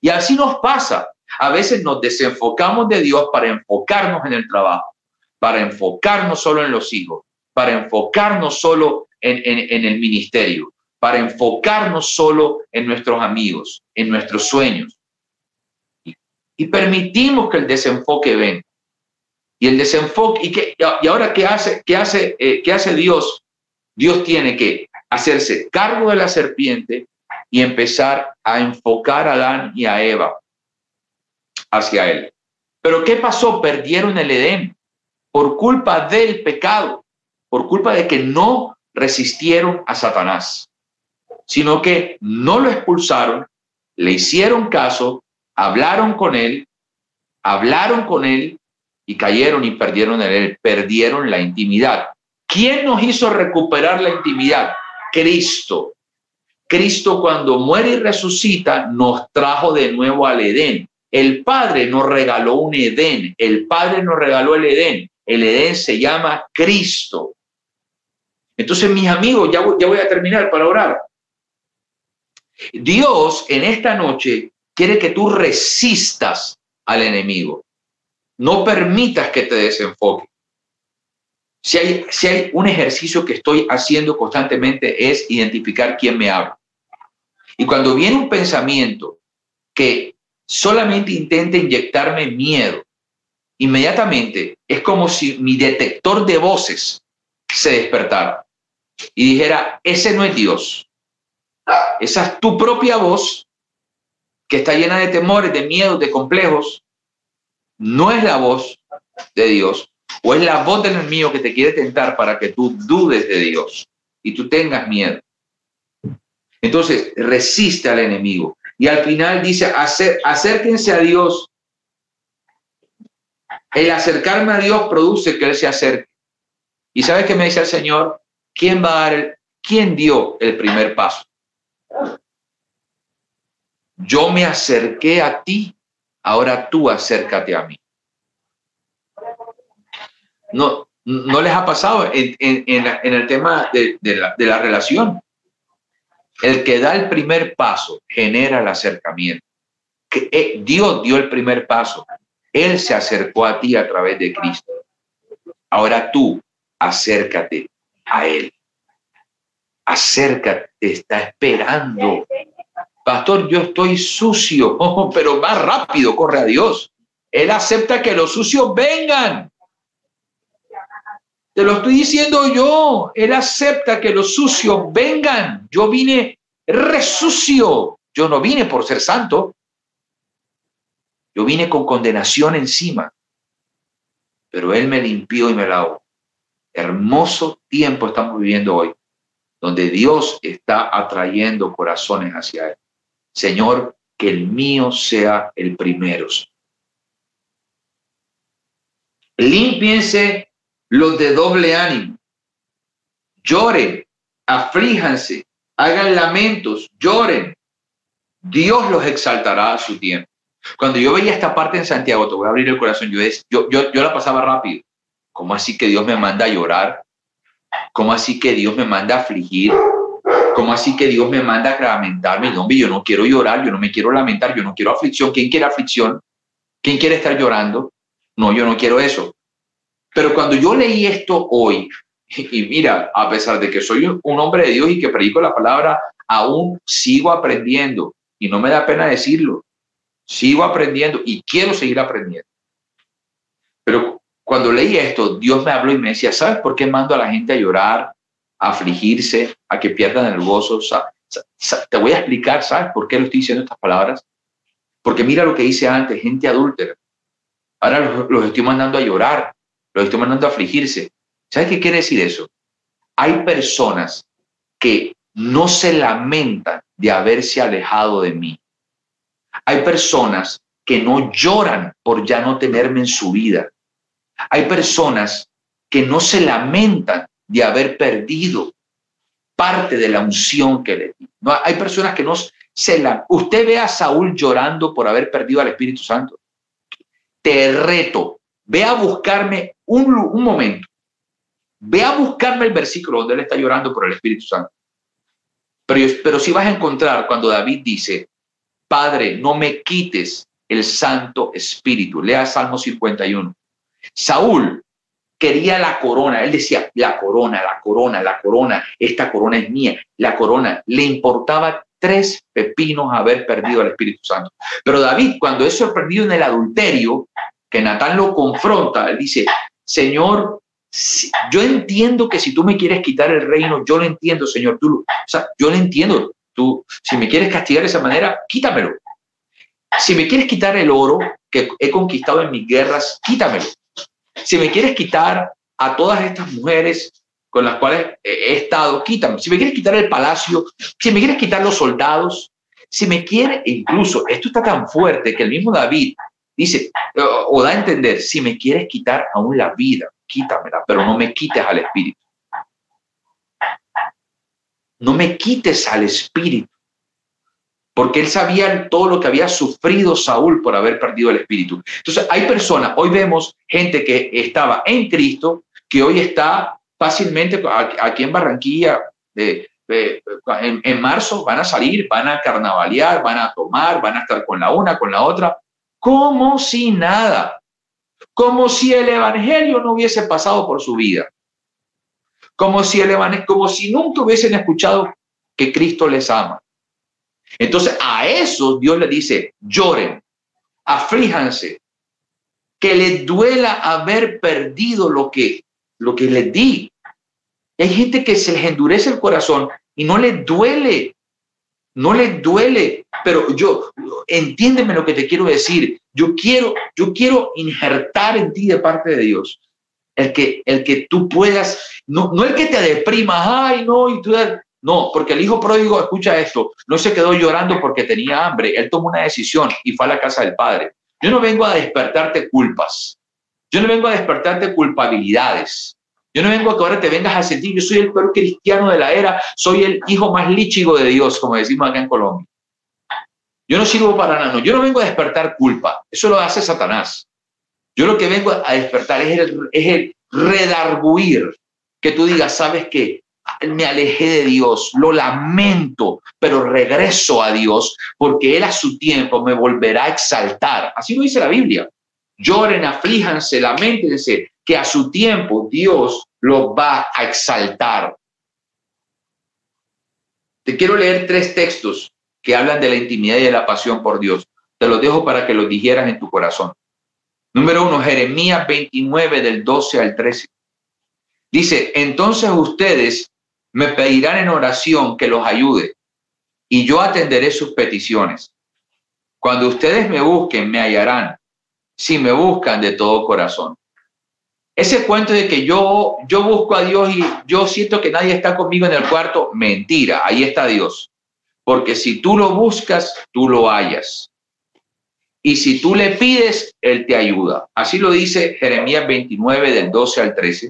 Y así nos pasa. A veces nos desenfocamos de Dios para enfocarnos en el trabajo, para enfocarnos solo en los hijos, para enfocarnos solo en, el ministerio, para enfocarnos solo en nuestros amigos, en nuestros sueños. Y, permitimos que el desenfoque venga. Y el desenfoque, y, que, y ahora, ¿qué hace, qué, hace, eh, ¿qué hace Dios? Dios tiene que hacerse cargo de la serpiente y empezar a enfocar a Adán y a Eva hacia él. Pero ¿qué pasó? Perdieron el Edén por culpa del pecado, por culpa de que no resistieron a Satanás, sino que no lo expulsaron, le hicieron caso, hablaron con él, hablaron con él y cayeron y perdieron el él, perdieron la intimidad. ¿Quién nos hizo recuperar la intimidad? Cristo. Cristo cuando muere y resucita nos trajo de nuevo al Edén. El Padre nos regaló un Edén, el Padre nos regaló el Edén. El Edén se llama Cristo. Entonces, mis amigos, ya voy, a terminar para orar. Dios en esta noche quiere que tú resistas al enemigo. No permitas que te desenfoque. Si hay, si hay un ejercicio que estoy haciendo constantemente es identificar quién me habla. Y cuando viene un pensamiento que solamente intenta inyectarme miedo, inmediatamente es como si mi detector de voces se despertara y dijera, ese no es Dios. Esa es tu propia voz que está llena de temores, de miedos, de complejos. No es la voz de Dios o es la voz del enemigo que te quiere tentar para que tú dudes de Dios y tú tengas miedo. Entonces, resiste al enemigo. Y al final dice, acérquense a Dios. El acercarme a Dios produce que Él se acerque. ¿Y sabes qué me dice el Señor? ¿Quién va a dar el, quién dio el primer paso? Yo me acerqué a ti, ahora tú acércate a mí. No, no les ha pasado en, el tema de, la, de la relación. El que da el primer paso genera el acercamiento. Eh, Dios dio el primer paso. Él se acercó a ti a través de Cristo. Ahora tú acércate a Él. Acércate, está esperando. Pastor, yo estoy sucio, pero más rápido, corre a Dios. Él acepta que los sucios vengan. Te lo estoy diciendo yo. Él acepta que los sucios vengan. Yo vine resucio. Yo no vine por ser santo. Yo vine con condenación encima. Pero Él me limpió y me lavó. Hermoso tiempo estamos viviendo hoy, donde Dios está atrayendo corazones hacia Él. Señor, que el mío sea el primero. Límpiense los de doble ánimo. Lloren, aflíjanse, hagan lamentos, lloren. Dios los exaltará a su tiempo. Cuando yo veía esta parte en Santiago, te voy a abrir el corazón, yo, yo, yo, yo la pasaba rápido. ¿Cómo así que Dios me manda a llorar? ¿Cómo así que Dios me manda a afligir? ¿Cómo así que Dios me manda a lamentarme? No, yo no quiero llorar, yo no me quiero lamentar, yo no quiero aflicción. ¿Quién quiere aflicción? ¿Quién quiere estar llorando? No, yo no quiero eso. Pero cuando yo leí esto hoy, y mira, a pesar de que soy un hombre de Dios y que predico la palabra, aún sigo aprendiendo y no me da pena decirlo. Sigo aprendiendo y quiero seguir aprendiendo. Pero cuando leí esto, Dios me habló y me decía, ¿sabes por qué mando a la gente a llorar, a afligirse, a que pierdan el gozo? Te voy a explicar, ¿sabes por qué lo estoy diciendo estas palabras? Porque mira lo que hice antes, gente adúltera. Ahora los estoy mandando a llorar, lo estoy mandando a afligirse. ¿Sabes qué quiere decir eso? Hay personas que no se lamentan de haberse alejado de mí. Hay personas que no lloran por ya no tenerme en su vida. Hay personas que no se lamentan de haber perdido parte de la unción que le di. Hay personas que no se la... Usted ve a Saúl llorando por haber perdido al Espíritu Santo. Te reto, ve a buscarme un, un momento. Ve a buscarme el versículo donde él está llorando por el Espíritu Santo. Pero, pero si vas a encontrar cuando David dice, Padre, no me quites el Santo Espíritu. Lea Salmo 51. Saúl quería la corona. Él decía, la corona, la corona, la corona, esta corona es mía, la corona. Le importaba tres pepinos haber perdido al Espíritu Santo. Pero David, cuando es sorprendido en el adulterio, que Natán lo confronta, él dice, Señor, yo entiendo que si tú me quieres quitar el reino, yo lo entiendo, Señor. Tú, o sea, yo lo entiendo. Tú, si me quieres castigar de esa manera, quítamelo. Si me quieres quitar el oro que he conquistado en mis guerras, quítamelo. Si me quieres quitar a todas estas mujeres con las cuales he estado, quítame. Si me quieres quitar el palacio, si me quieres quitar los soldados, si me quieres, incluso esto está tan fuerte que el mismo David dice o da a entender, si me quieres quitar aún la vida, quítamela, pero no me quites al espíritu. No me quites al espíritu. Porque él sabía todo lo que había sufrido Saúl por haber perdido el espíritu. Entonces, hay personas, hoy vemos gente que estaba en Cristo, que hoy está fácilmente aquí en Barranquilla, en, en, marzo van a salir, van a carnavalear, van a tomar, van a estar con la una, con la otra, como si nada, como si el Evangelio no hubiese pasado por su vida, como si, el como si nunca hubiesen escuchado que Cristo les ama entonces a eso Dios le dice, lloren, aflíjanse, que les duela haber perdido lo que, lo que les di. hay gente que se les endurece el corazón y no les duele, no les duele, pero yo, entiéndeme lo que te quiero decir. Yo quiero, yo quiero injertar en ti de parte de Dios el que, el que tú puedas, no, no el que te deprima, ay, no, y tú, no, porque el hijo pródigo, escucha esto, no se quedó llorando porque tenía hambre, él tomó una decisión y fue a la casa del padre. Yo no vengo a despertarte culpas, yo no vengo a despertarte culpabilidades, yo no vengo a que ahora te vengas a sentir, yo soy el peor cristiano de la era, soy el hijo más líchigo de Dios, como decimos acá en Colombia. Yo no sirvo para nada, yo no vengo a despertar culpa, eso lo hace Satanás. Yo lo que vengo a despertar es el, es el redarguir, que tú digas, ¿sabes qué? me alejé de Dios, lo lamento, pero regreso a Dios porque Él a su tiempo me volverá a exaltar. Así lo dice la Biblia. Lloren, aflíjanse, lamentense, que a su tiempo Dios los va a exaltar. Te quiero leer tres textos que hablan de la intimidad y de la pasión por Dios. Te los dejo para que los dijeras en tu corazón. Número uno, Jeremías 29 del 12 al 13. Dice, entonces ustedes me pedirán en oración que los ayude y yo atenderé sus peticiones. Cuando ustedes me busquen, me hallarán, si me buscan de todo corazón. Ese cuento de que yo, yo busco a Dios y yo siento que nadie está conmigo en el cuarto, mentira, ahí está Dios. Porque si tú lo buscas, tú lo hallas. Y si tú le pides, Él te ayuda. Así lo dice Jeremías 29 del 12 al 13.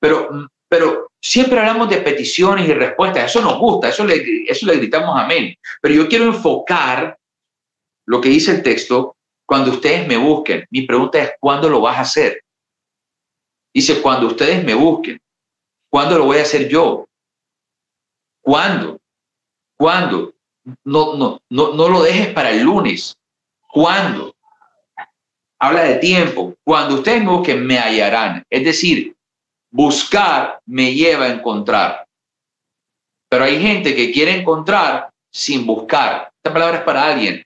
Pero, pero Siempre hablamos de peticiones y respuestas, eso nos gusta, eso le, eso le gritamos amén. Pero yo quiero enfocar lo que dice el texto cuando ustedes me busquen. Mi pregunta es, ¿cuándo lo vas a hacer? Dice, cuando ustedes me busquen. ¿Cuándo lo voy a hacer yo? ¿Cuándo? ¿Cuándo? No, no, no, no lo dejes para el lunes. ¿Cuándo? Habla de tiempo. Cuando ustedes me busquen, me hallarán. Es decir, buscar me lleva a encontrar. Pero hay gente que quiere encontrar sin buscar. Esta palabra es para alguien.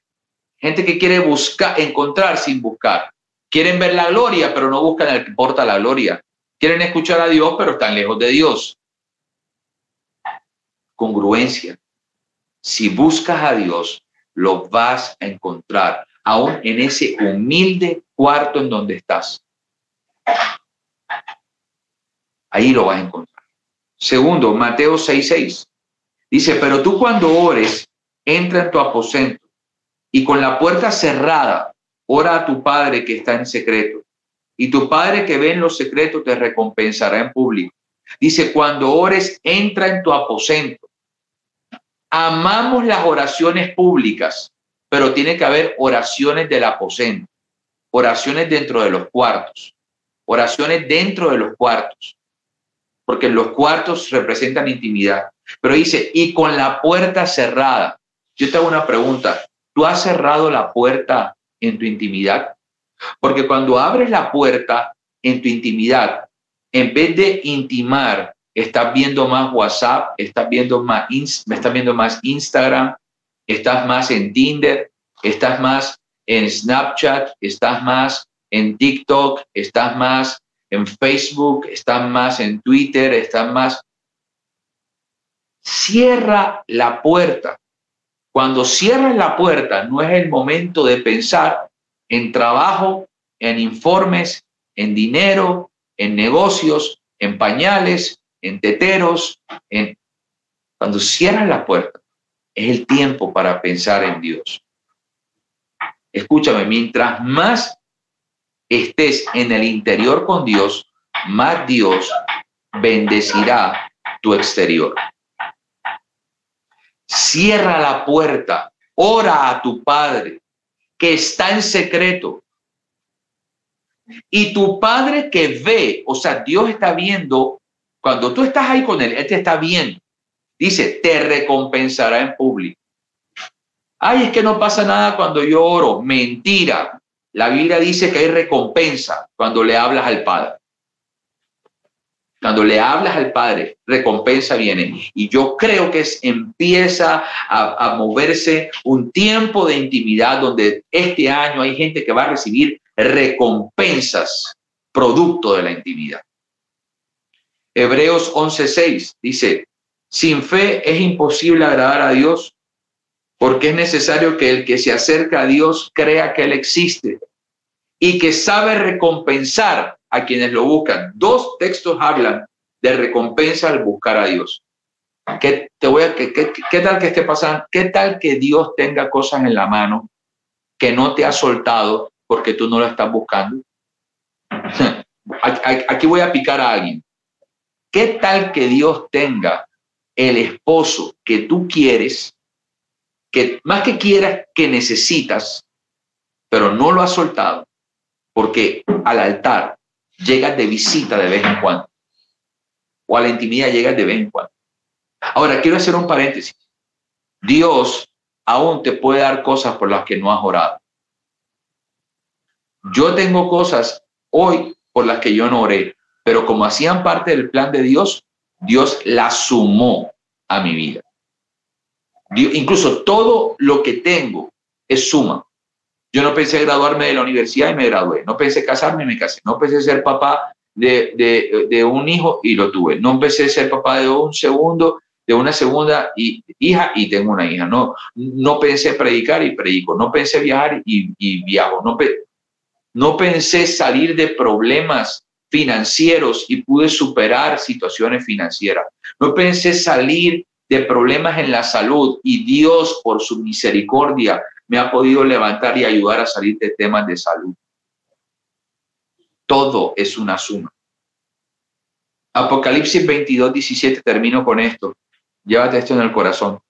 Gente que quiere buscar, encontrar sin buscar. Quieren ver la gloria, pero no buscan el que porta la gloria. Quieren escuchar a Dios, pero están lejos de Dios. Congruencia. Si buscas a Dios, lo vas a encontrar, aún en ese humilde cuarto en donde estás. Ahí lo vas a encontrar. Segundo, Mateo 6:6. Dice, pero tú cuando ores, entra en tu aposento y con la puerta cerrada, ora a tu Padre que está en secreto. Y tu Padre que ve en los secretos te recompensará en público. Dice, cuando ores, entra en tu aposento. Amamos las oraciones públicas, pero tiene que haber oraciones del aposento, oraciones dentro de los cuartos, oraciones dentro de los cuartos, porque los cuartos representan intimidad. Pero dice, y con la puerta cerrada. Yo te hago una pregunta, ¿tú has cerrado la puerta en tu intimidad? Porque cuando abres la puerta en tu intimidad, en vez de intimar, estás viendo más WhatsApp, estás viendo más, estás viendo más Instagram, estás más en Tinder, estás más en Snapchat, estás más en TikTok, estás más en Facebook, estás más en Twitter, estás más... Cierra la puerta. Cuando cierras la puerta, no es el momento de pensar en trabajo, en informes, en dinero, en negocios, en pañales, en teteros. Cuando cierras la puerta, es el tiempo para pensar en Dios. Escúchame, mientras más estés en el interior con Dios, más Dios bendecirá tu exterior. Cierra la puerta, ora a tu Padre que está en secreto. Y tu Padre que ve, o sea, Dios está viendo cuando tú estás ahí con Él, Él te está viendo. Dice, te recompensará en público. Ay, es que no pasa nada cuando yo oro. Mentira. La Biblia dice que hay recompensa cuando le hablas al Padre. Cuando le hablas al Padre, recompensa viene. Y yo creo que es, empieza a, a, moverse un tiempo de intimidad donde este año hay gente que va a recibir recompensas producto de la intimidad. Hebreos 11:6 dice, sin fe es imposible agradar a Dios, porque es necesario que el que se acerca a Dios crea que Él existe y que sabe recompensar a quienes lo buscan. Dos textos hablan de recompensa al buscar a Dios. ¿Qué, te voy a, qué, qué tal que esté pasando? ¿Qué tal que Dios tenga cosas en la mano que no te ha soltado porque tú no lo estás buscando? Aquí voy a picar a alguien. ¿Qué tal que Dios tenga el esposo que tú quieres, que más que quieras, que necesitas, pero no lo has soltado? Porque al altar llegas de visita de vez en cuando, o a la intimidad llegas de vez en cuando. Ahora, quiero hacer un paréntesis. Dios aún te puede dar cosas por las que no has orado. Yo tengo cosas hoy por las que yo no oré, pero como hacían parte del plan de Dios, Dios la sumó a mi vida. Incluso todo lo que tengo es suma. Yo no pensé graduarme de la universidad y me gradué. No pensé casarme y me casé. No pensé ser papá de, un hijo y lo tuve. No pensé ser papá de un segundo, de una segunda hija y tengo una hija. No, no pensé predicar y predico. No pensé viajar y, y viajo. No, no pensé salir de problemas financieros y pude superar situaciones financieras. No pensé salir de problemas en la salud y Dios por su misericordia me ha podido levantar y ayudar a salir de temas de salud. Todo es una suma. Apocalipsis 22, 17, termino con esto. Llévate esto en el corazón.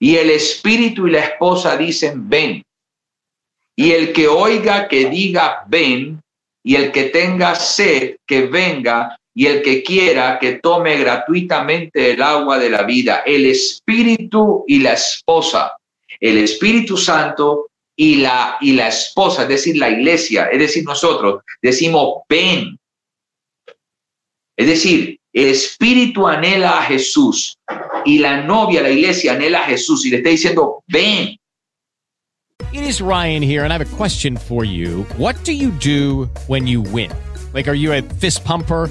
Y el espíritu y la esposa dicen, ven. Y el que oiga que diga, ven, y el que tenga sed, que venga, y el que quiera, que tome gratuitamente el agua de la vida. El Espíritu y la esposa, el Espíritu Santo y la, y la esposa, es decir, la iglesia, es decir, nosotros decimos, ven. Es decir, el Espíritu anhela a Jesús y la novia, la iglesia, anhela a Jesús y le está diciendo, ven. It is Ryan here, and I have a question for you. What do you do when you win? Like, are you a fist pumper?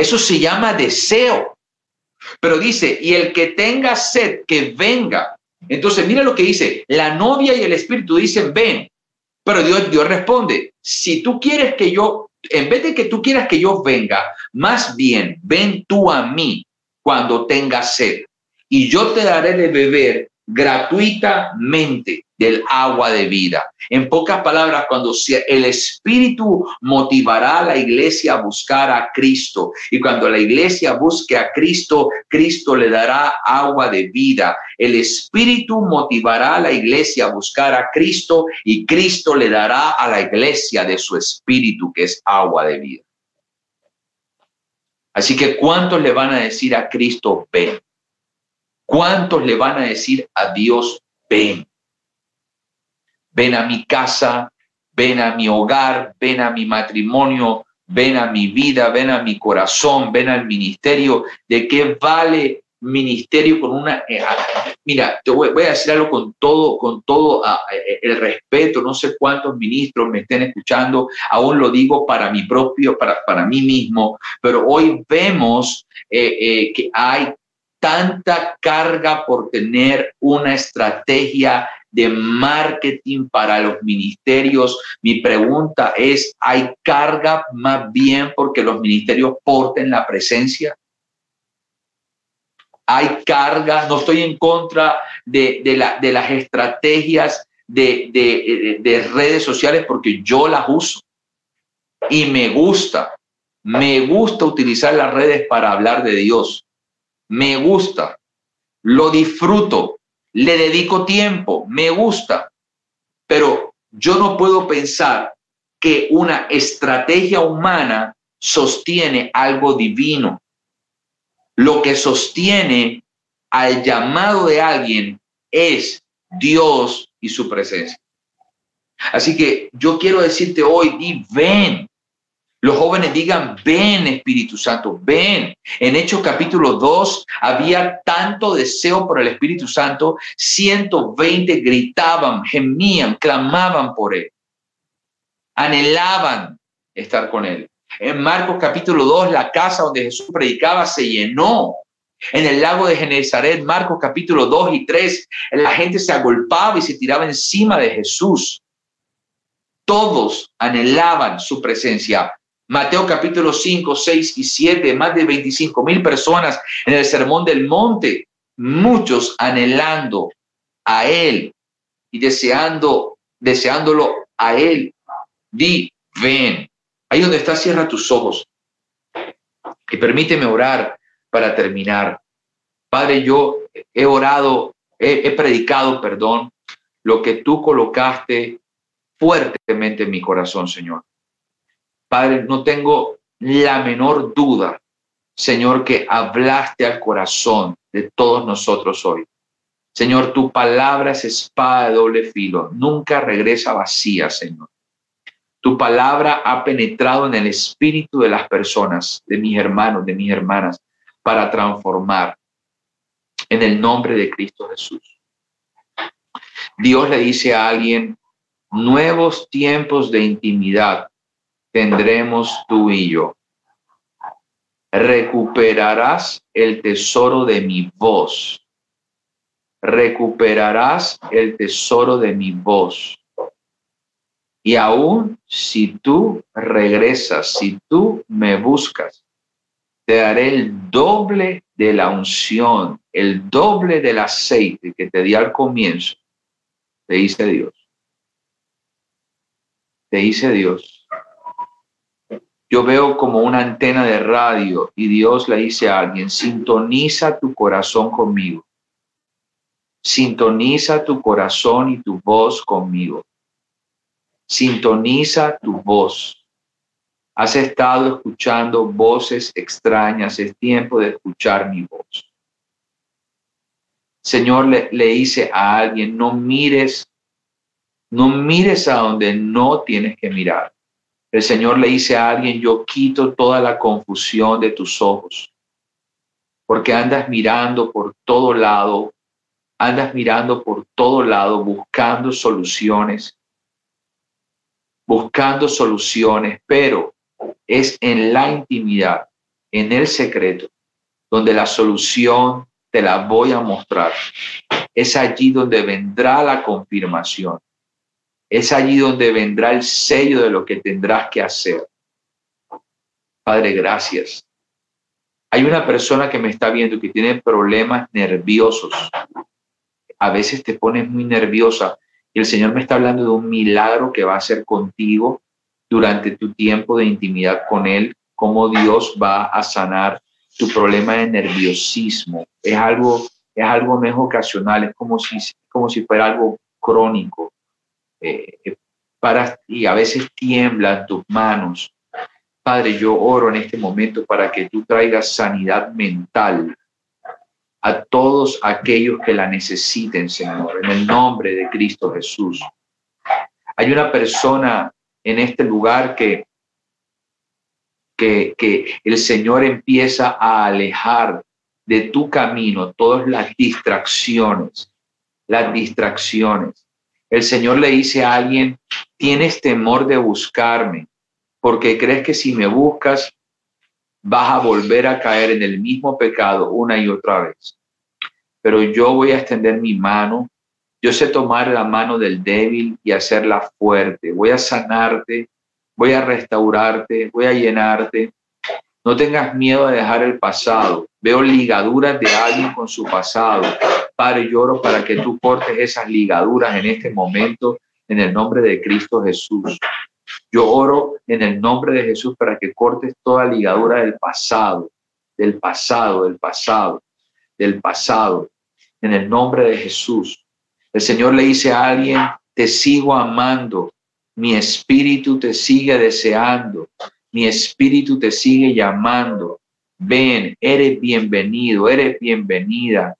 Eso se llama deseo. Pero dice, y el que tenga sed, que venga. Entonces, mira lo que dice, la novia y el espíritu dicen, ven. Pero Dios, Dios responde, si tú quieres que yo, en vez de que tú quieras que yo venga, más bien ven tú a mí cuando tengas sed y yo te daré de beber gratuitamente del agua de vida. En pocas palabras, cuando el Espíritu motivará a la iglesia a buscar a Cristo y cuando la iglesia busque a Cristo, Cristo le dará agua de vida. El Espíritu motivará a la iglesia a buscar a Cristo y Cristo le dará a la iglesia de su Espíritu, que es agua de vida. Así que ¿cuántos le van a decir a Cristo, ven? ¿Cuántos le van a decir a Dios, ven? Ven a mi casa, ven a mi hogar, ven a mi matrimonio, ven a mi vida, ven a mi corazón, ven al ministerio. ¿De qué vale ministerio con una... Eh, mira, te voy, a decir algo con todo, con todo eh, el respeto, no sé cuántos ministros me estén escuchando, aún lo digo para mi propio, para, para mí mismo, pero hoy vemos eh, que hay tanta carga por tener una estrategia de marketing para los ministerios. Mi pregunta es, ¿hay carga más bien porque los ministerios porten la presencia? Hay carga, no estoy en contra de, las estrategias de, de redes sociales porque yo las uso y me gusta, me gusta utilizar las redes para hablar de Dios me gusta, lo disfruto, le dedico tiempo, me gusta, pero yo no puedo pensar que una estrategia humana sostiene algo divino. Lo que sostiene al llamado de alguien es Dios y su presencia. Así que yo quiero decirte hoy, di, ven, los jóvenes digan, ven Espíritu Santo, ven. En Hechos capítulo 2 había tanto deseo por el Espíritu Santo, 120 gritaban, gemían, clamaban por él. Anhelaban estar con él. En Marcos capítulo 2, la casa donde Jesús predicaba se llenó. En el lago de Genezaret, Marcos capítulo 2 y 3, la gente se agolpaba y se tiraba encima de Jesús. Todos anhelaban su presencia. Mateo capítulo 5, 6 y 7, más de 25 mil personas en el Sermón del Monte, muchos anhelando a Él y deseando, deseándolo a Él. Di, ven. Ahí donde está, cierra tus ojos. Y permíteme orar para terminar. Padre, yo he orado, he predicado, perdón, lo que tú colocaste fuertemente en mi corazón, Señor. Padre, no tengo la menor duda, Señor, que hablaste al corazón de todos nosotros hoy. Señor, tu palabra es espada de doble filo, nunca regresa vacía, Señor. Tu palabra ha penetrado en el espíritu de las personas, de mis hermanos, de mis hermanas, para transformar en el nombre de Cristo Jesús. Dios le dice a alguien, nuevos tiempos de intimidad tendremos tú y yo. Recuperarás el tesoro de mi voz. Recuperarás el tesoro de mi voz. Y aún si tú regresas, si tú me buscas, te daré el doble de la unción, el doble del aceite que te di al comienzo, te dice Dios. Te dice Dios yo veo como una antena de radio y Dios le dice a alguien, sintoniza tu corazón conmigo. Sintoniza tu corazón y tu voz conmigo. Sintoniza tu voz. Has estado escuchando voces extrañas, es tiempo de escuchar mi voz. Señor le, le dice a alguien, no mires, no mires a donde no tienes que mirar el Señor le dice a alguien, yo quito toda la confusión de tus ojos, porque andas mirando por todo lado, andas mirando por todo lado buscando soluciones, buscando soluciones, pero es en la intimidad, en el secreto, donde la solución te la voy a mostrar. Es allí donde vendrá la confirmación. Es allí donde vendrá el sello de lo que tendrás que hacer. Padre, gracias. Hay una persona que me está viendo que tiene problemas nerviosos. A veces te pones muy nerviosa y el Señor me está hablando de un milagro que va a hacer contigo durante tu tiempo de intimidad con Él, cómo Dios va a sanar tu problema de nerviosismo. Es algo, es algo no es ocasional, es como si, como si fuera algo crónico. Eh, y a veces tiemblan tus manos. Padre, yo oro en este momento para que tú traigas sanidad mental a todos aquellos que la necesiten, Señor, en el nombre de Cristo Jesús. Hay una persona en este lugar que que, el Señor empieza a alejar de tu camino todas las distracciones, las distracciones. El Señor le dice a alguien, tienes temor de buscarme, porque crees que si me buscas vas a volver a caer en el mismo pecado una y otra vez. Pero yo voy a extender mi mano, yo sé tomar la mano del débil y hacerla fuerte, voy a sanarte voy a restaurarte, voy a llenarte. No tengas miedo de dejar el pasado. Veo ligaduras de alguien con su pasado. Padre, lloro para que tú cortes esas ligaduras en este momento en el nombre de Cristo Jesús. Yo oro en el nombre de Jesús para que cortes toda ligadura del pasado, del pasado, del pasado, del pasado, en el nombre de Jesús. El Señor le dice a alguien, te sigo amando, mi espíritu te sigue deseando, mi espíritu te sigue llamando. Ven, eres bienvenido, eres bienvenida.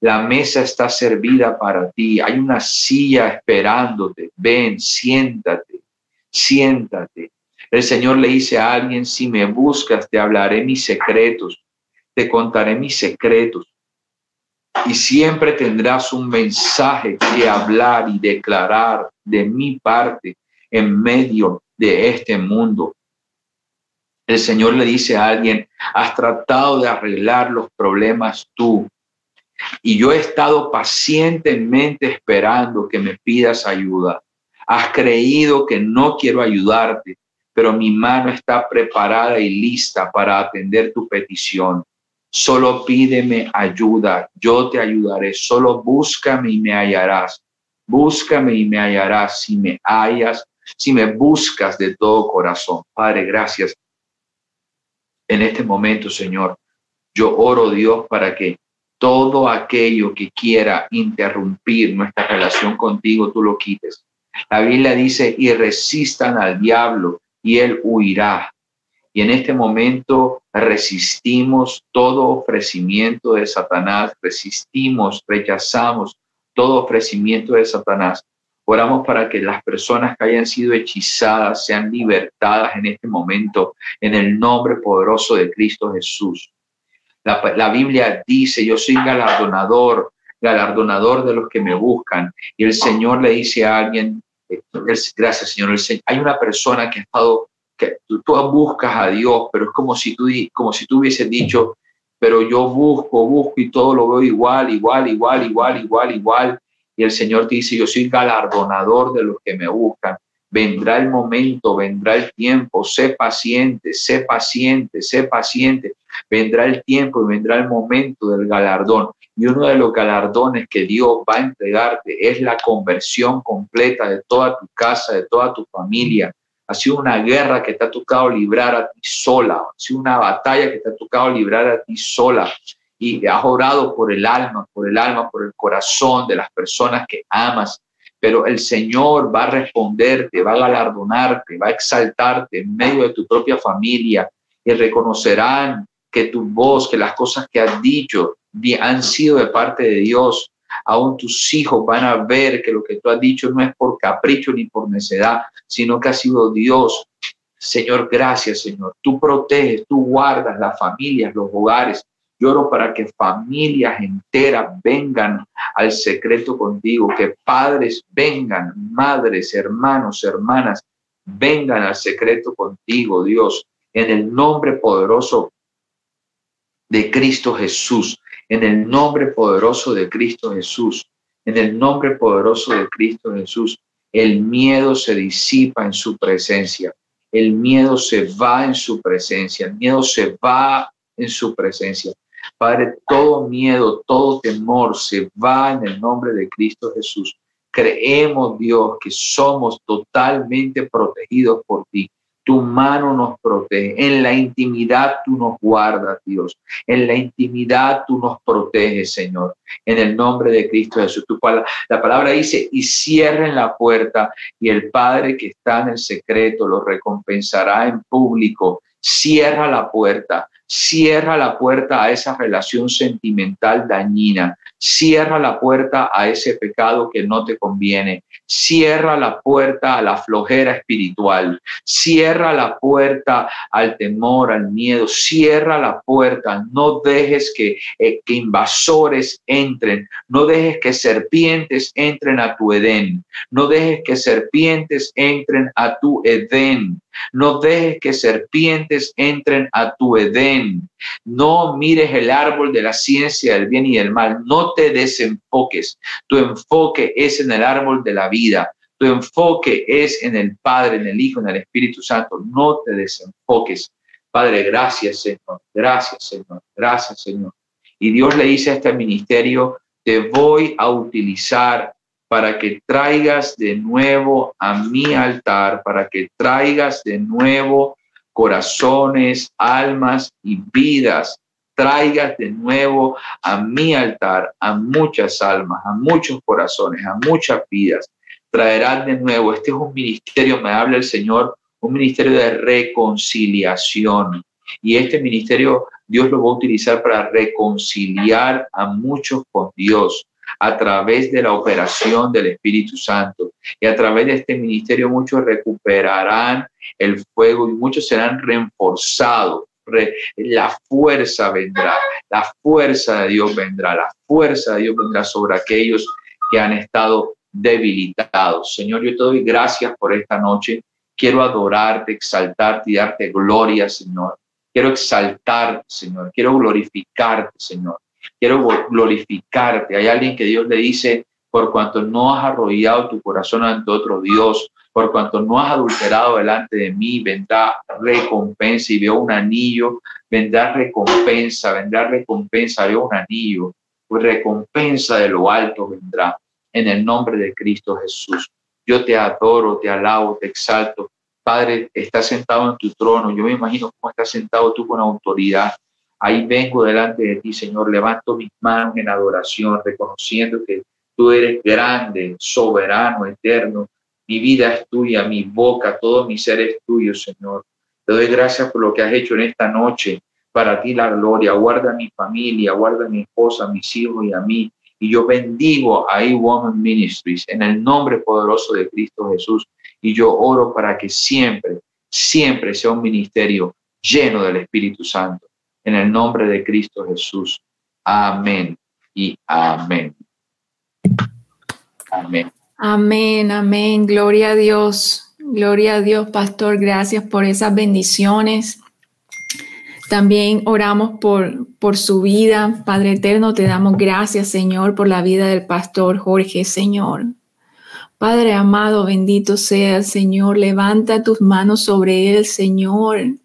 La mesa está servida para ti. Hay una silla esperándote. Ven, siéntate, siéntate. El Señor le dice a alguien, si me buscas, te hablaré mis secretos, te contaré mis secretos. Y siempre tendrás un mensaje que hablar y declarar de mi parte en medio de este mundo. El Señor le dice a alguien, has tratado de arreglar los problemas tú. Y yo he estado pacientemente esperando que me pidas ayuda. Has creído que no quiero ayudarte, pero mi mano está preparada y lista para atender tu petición. Solo pídeme ayuda, yo te ayudaré. Solo búscame y me hallarás. Búscame y me hallarás si me hallas si me buscas de todo corazón. Padre, gracias. En este momento, Señor, yo oro, Dios, para que todo aquello que quiera interrumpir nuestra relación contigo, tú lo quites. La Biblia dice, y resistan al diablo y él huirá. Y en este momento resistimos todo ofrecimiento de Satanás, resistimos, rechazamos todo ofrecimiento de Satanás Oramos para que las personas que hayan sido hechizadas sean libertadas en este momento en el nombre poderoso de Cristo Jesús. La, Biblia dice, yo soy galardonador, galardonador de los que me buscan. Y el Señor le dice a alguien, eh, gracias Señor, hay una persona que ha estado, que tú, buscas a Dios, pero es como si tú, como si tú hubieses dicho, pero yo busco, busco y todo lo veo igual, igual, igual, igual, igual, igual. Y el Señor dice, yo soy galardonador de los que me buscan. Vendrá el momento, vendrá el tiempo, sé paciente, sé paciente, sé paciente. Vendrá el tiempo y vendrá el momento del galardón. Y uno de los galardones que Dios va a entregarte es la conversión completa de toda tu casa, de toda tu familia. Ha sido una guerra que te ha tocado librar a ti sola, ha sido una batalla que te ha tocado librar a ti sola y has orado por el alma, por el alma, por el corazón de las personas que amas, pero el Señor va a responderte, va a galardonarte, va a exaltarte en medio de tu propia familia y reconocerán que tu voz, que las cosas que has dicho han sido de parte de Dios. Aún tus hijos van a ver que lo que tú has dicho no es por capricho ni por necedad, sino que ha sido Dios. Señor, gracias, Señor. Tú proteges, tú guardas las familias, los hogares, Lloro para que familias enteras vengan al secreto contigo, que padres vengan, madres, hermanos, hermanas, vengan al secreto contigo, Dios, en el nombre poderoso de Cristo Jesús, en el nombre poderoso de Cristo Jesús, en el nombre poderoso de Cristo Jesús. El miedo se disipa en su presencia, el miedo se va en su presencia, el miedo se va en su presencia. Padre, todo miedo, todo temor se va en el nombre de Cristo Jesús. Creemos, Dios, que somos totalmente protegidos por ti. Tu mano nos protege. En la intimidad tú nos guardas, Dios. En la intimidad tú nos proteges, Señor. En el nombre de Cristo Jesús. Tu, la palabra dice, y cierren la puerta y el Padre que está en el secreto lo recompensará en público. Cierra la puerta. Cierra la puerta a esa relación sentimental dañina. Cierra la puerta a ese pecado que no te conviene. Cierra la puerta a la flojera espiritual. Cierra la puerta al temor, al miedo. Cierra la puerta. No dejes que, eh, que invasores entren. No dejes que serpientes entren a tu Edén. No dejes que serpientes entren a tu Edén. No dejes que serpientes entren a tu Edén. No mires el árbol de la ciencia del bien y del mal. No te desenfoques. Tu enfoque es en el árbol de la vida. Tu enfoque es en el Padre, en el Hijo, en el Espíritu Santo. No te desenfoques. Padre, gracias, Señor. Gracias, Señor. Gracias, Señor. Y Dios le dice a este ministerio, te voy a utilizar para que traigas de nuevo a mi altar, para que traigas de nuevo corazones, almas y vidas. Traigas de nuevo a mi altar a muchas almas, a muchos corazones, a muchas vidas. Traerás de nuevo. Este es un ministerio, me habla el Señor, un ministerio de reconciliación. Y este ministerio Dios lo va a utilizar para reconciliar a muchos con Dios a través de la operación del Espíritu Santo. Y a través de este ministerio muchos recuperarán el fuego y muchos serán reforzados. la fuerza vendrá, la fuerza de Dios vendrá, la fuerza de Dios vendrá sobre aquellos que han estado debilitados. Señor, yo te doy gracias por esta noche. Quiero adorarte, exaltarte y darte gloria, Señor. Quiero exaltarte, Señor. Quiero glorificarte, Señor quiero glorificarte. Hay alguien que Dios le dice, por cuanto no has arrollado tu corazón ante otro Dios, por cuanto no has adulterado delante de mí, vendrá recompensa y veo un anillo, vendrá recompensa, vendrá recompensa, veo un anillo, pues recompensa de lo alto vendrá en el nombre de Cristo Jesús. Yo te adoro, te alabo, te exalto. Padre, estás sentado en tu trono. Yo me imagino cómo estás sentado tú con autoridad Ahí vengo delante de ti, Señor, levanto mis manos en adoración, reconociendo que tú eres grande, soberano, eterno. Mi vida es tuya, mi boca, todo mi ser es tuyo, Señor. Te doy gracias por lo que has hecho en esta noche. Para ti la gloria. Guarda a mi familia, guarda a mi esposa, a mis hijos y a mí. Y yo bendigo a E-Woman Ministries en el nombre poderoso de Cristo Jesús. Y yo oro para que siempre, siempre sea un ministerio lleno del Espíritu Santo en el nombre de Cristo Jesús. Amén y amén. Amén. Amén, amén. Gloria a Dios. Gloria a Dios, pastor. Gracias por esas bendiciones. También oramos por, por su vida. Padre eterno, te damos gracias, Señor, por la vida del pastor Jorge, Señor. Padre amado, bendito sea, Señor. Levanta tus manos sobre él, Señor.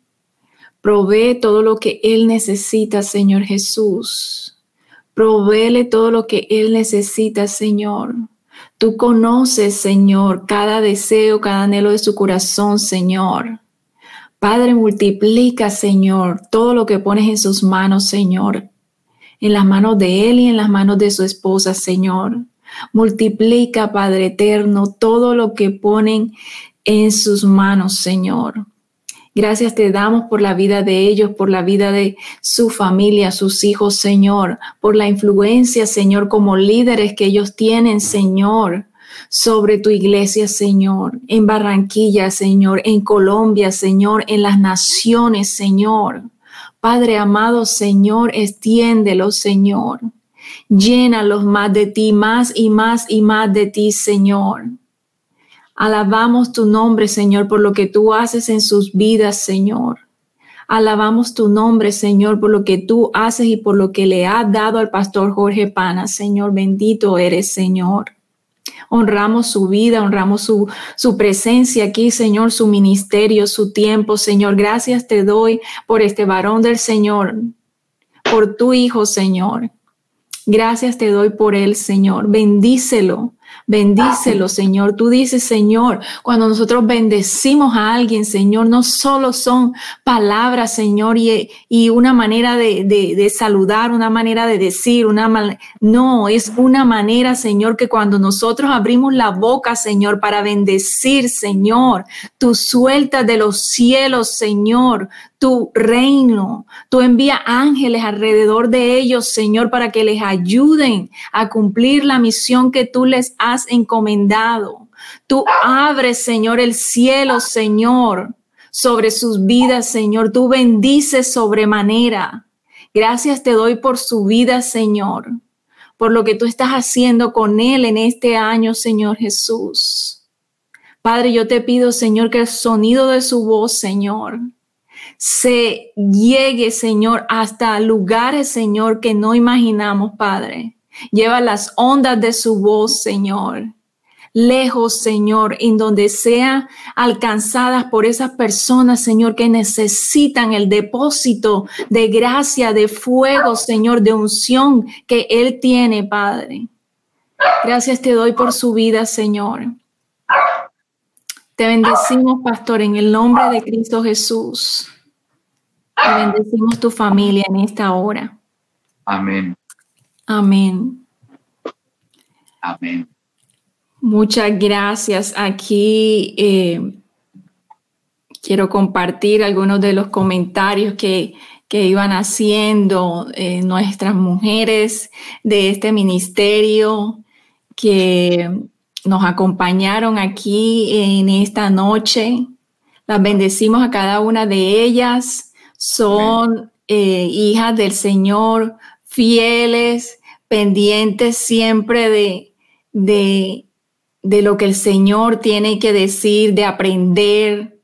Provee todo lo que Él necesita, Señor Jesús. Provéele todo lo que Él necesita, Señor. Tú conoces, Señor, cada deseo, cada anhelo de su corazón, Señor. Padre, multiplica, Señor, todo lo que pones en sus manos, Señor. En las manos de Él y en las manos de su esposa, Señor. Multiplica, Padre eterno, todo lo que ponen en sus manos, Señor. Gracias te damos por la vida de ellos, por la vida de su familia, sus hijos, Señor, por la influencia, Señor, como líderes que ellos tienen, Señor, sobre tu iglesia, Señor, en Barranquilla, Señor, en Colombia, Señor, en las naciones, Señor. Padre amado, Señor, extiéndelo, Señor. Llénalos más de ti, más y más y más de ti, Señor. Alabamos tu nombre, Señor, por lo que tú haces en sus vidas, Señor. Alabamos tu nombre, Señor, por lo que tú haces y por lo que le has dado al pastor Jorge Pana. Señor, bendito eres, Señor. Honramos su vida, honramos su, su presencia aquí, Señor, su ministerio, su tiempo, Señor. Gracias te doy por este varón del Señor, por tu Hijo, Señor. Gracias te doy por él, Señor. Bendícelo. Bendícelo, Señor. Tú dices, Señor, cuando nosotros bendecimos a alguien, Señor, no solo son palabras, Señor, y, y una manera de, de, saludar, una manera de decir, una no, es una manera, Señor, que cuando nosotros abrimos la boca, Señor, para bendecir, Señor, tú sueltas de los cielos, Señor, tu reino. Tú envía ángeles alrededor de ellos, Señor, para que les ayuden a cumplir la misión que tú les has encomendado. Tú abres, Señor, el cielo, Señor, sobre sus vidas, Señor. Tú bendices sobremanera. Gracias te doy por su vida, Señor, por lo que tú estás haciendo con él en este año, Señor Jesús. Padre, yo te pido, Señor, que el sonido de su voz, Señor, se llegue, Señor, hasta lugares, Señor, que no imaginamos, Padre. Lleva las ondas de su voz, Señor. Lejos, Señor, en donde sea alcanzadas por esas personas, Señor, que necesitan el depósito de gracia, de fuego, Señor, de unción que Él tiene, Padre. Gracias te doy por su vida, Señor. Te bendecimos, Pastor, en el nombre de Cristo Jesús. Te bendecimos tu familia en esta hora. Amén. Amén. Amén. Muchas gracias. Aquí eh, quiero compartir algunos de los comentarios que, que iban haciendo eh, nuestras mujeres de este ministerio que nos acompañaron aquí en esta noche. Las bendecimos a cada una de ellas son eh, hijas del Señor, fieles, pendientes siempre de, de, de lo que el Señor tiene que decir, de aprender.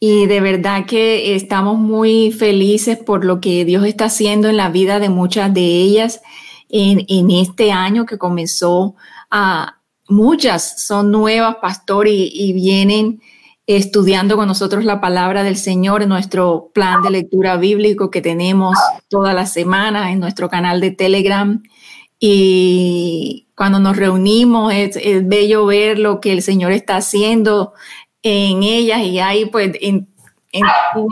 Y de verdad que estamos muy felices por lo que Dios está haciendo en la vida de muchas de ellas en, en este año que comenzó a... Muchas son nuevas, pastor, y, y vienen estudiando con nosotros la palabra del Señor en nuestro plan de lectura bíblico que tenemos toda la semana en nuestro canal de Telegram. Y cuando nos reunimos es, bello ver lo que el Señor está haciendo en ellas y hay pues en, en,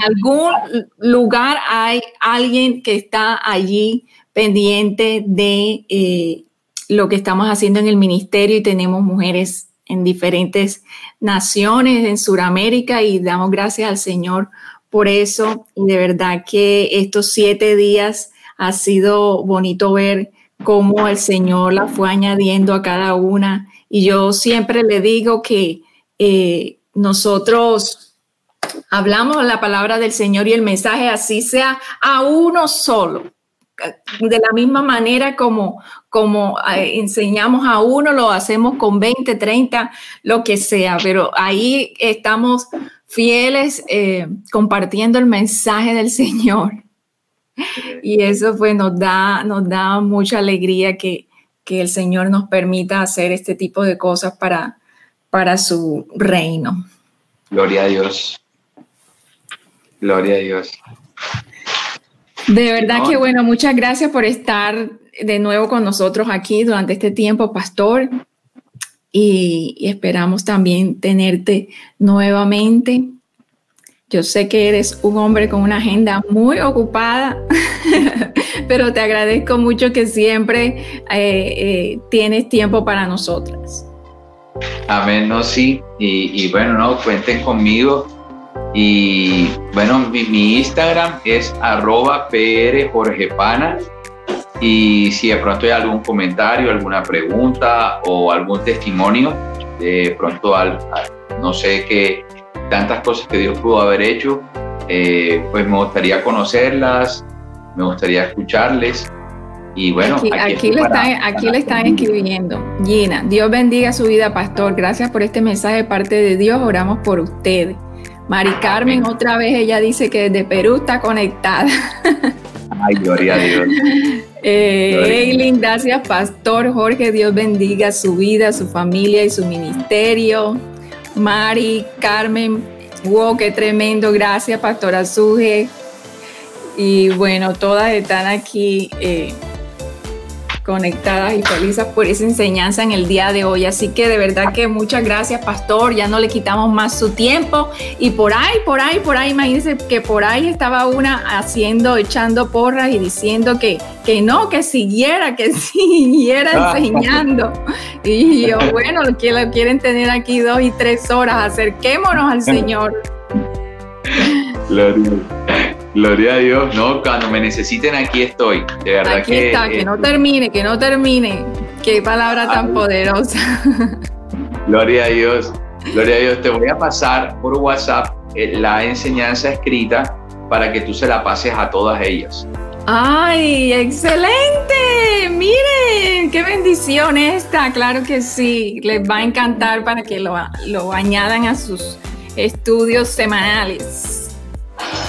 algún lugar hay alguien que está allí pendiente de eh, lo que estamos haciendo en el ministerio y tenemos mujeres en diferentes naciones en Sudamérica y damos gracias al Señor por eso. Y de verdad que estos siete días ha sido bonito ver cómo el Señor la fue añadiendo a cada una. Y yo siempre le digo que eh, nosotros hablamos la palabra del Señor y el mensaje así sea a uno solo de la misma manera como, como eh, enseñamos a uno, lo hacemos con 20, 30, lo que sea, pero ahí estamos fieles eh, compartiendo el mensaje del Señor. Y eso pues nos da, nos da mucha alegría que, que el Señor nos permita hacer este tipo de cosas para, para su reino. Gloria a Dios. Gloria a Dios. De verdad que bueno, muchas gracias por estar de nuevo con nosotros aquí durante este tiempo, pastor. Y, esperamos también tenerte nuevamente. Yo sé que eres un hombre con una agenda muy ocupada, pero te agradezco mucho que siempre eh, eh, tienes tiempo para nosotras. Amén, no, sí. Y, y bueno, no, cuenten conmigo y bueno, mi, Instagram es arroba prjorgepana. Y si de pronto hay algún comentario, alguna pregunta o algún testimonio, de pronto al, no sé qué tantas cosas que Dios pudo haber hecho, eh, pues me gustaría conocerlas, me gustaría escucharles. Y bueno, aquí, aquí, le, están, aquí le están escribiendo. Gina, Dios bendiga su vida, pastor. Gracias por este mensaje de parte de Dios. Oramos por usted. Mari Carmen, otra vez ella dice que desde Perú está conectada. Ay, gloria a Dios. Eh, Eileen, gracias, Pastor Jorge. Dios bendiga su vida, su familia y su ministerio. Mari, Carmen, wow, qué tremendo. Gracias, Pastor Azuje. Y bueno, todas están aquí. Eh, conectadas y felices por esa enseñanza en el día de hoy. Así que de verdad que muchas gracias, pastor. Ya no le quitamos más su tiempo. Y por ahí, por ahí, por ahí, imagínense que por ahí estaba una haciendo, echando porras y diciendo que, que no, que siguiera, que siguiera enseñando. Y yo, bueno, que lo quieren tener aquí dos y tres horas, acerquémonos al Señor. Gloria. Gloria a Dios, no, cuando me necesiten aquí estoy, de verdad aquí está, que no termine, que no termine. Qué palabra tan poderosa. Gloria a Dios, gloria a Dios. Te voy a pasar por WhatsApp eh, la enseñanza escrita para que tú se la pases a todas ellas. ¡Ay, excelente! Miren, qué bendición esta, claro que sí, les va a encantar para que lo, lo añadan a sus estudios semanales.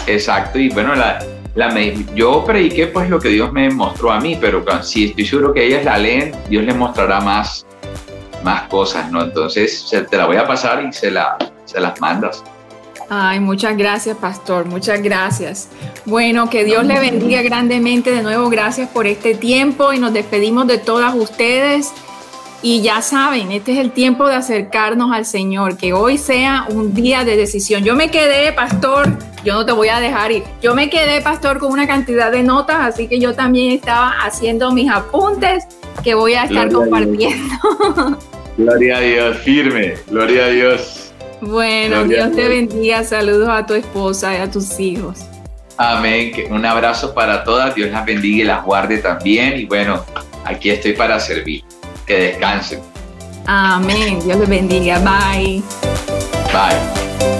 Exacto, y bueno, la, la, yo prediqué pues lo que Dios me mostró a mí, pero si estoy seguro que ellas la leen, Dios les mostrará más, más cosas, ¿no? Entonces te la voy a pasar y se, la, se las mandas. Ay, muchas gracias, pastor, muchas gracias. Bueno, que Dios le bendiga grandemente de nuevo, gracias por este tiempo y nos despedimos de todas ustedes. Y ya saben, este es el tiempo de acercarnos al Señor, que hoy sea un día de decisión. Yo me quedé, pastor, yo no te voy a dejar ir. Yo me quedé, pastor, con una cantidad de notas, así que yo también estaba haciendo mis apuntes que voy a estar compartiendo. Gloria a Dios, firme, gloria a Dios. Bueno, Dios te bendiga, saludos a tu esposa y a tus hijos. Amén, un abrazo para todas, Dios las bendiga y las guarde también. Y bueno, aquí estoy para servir que descansen. Amén. Dios les bendiga. Bye. Bye.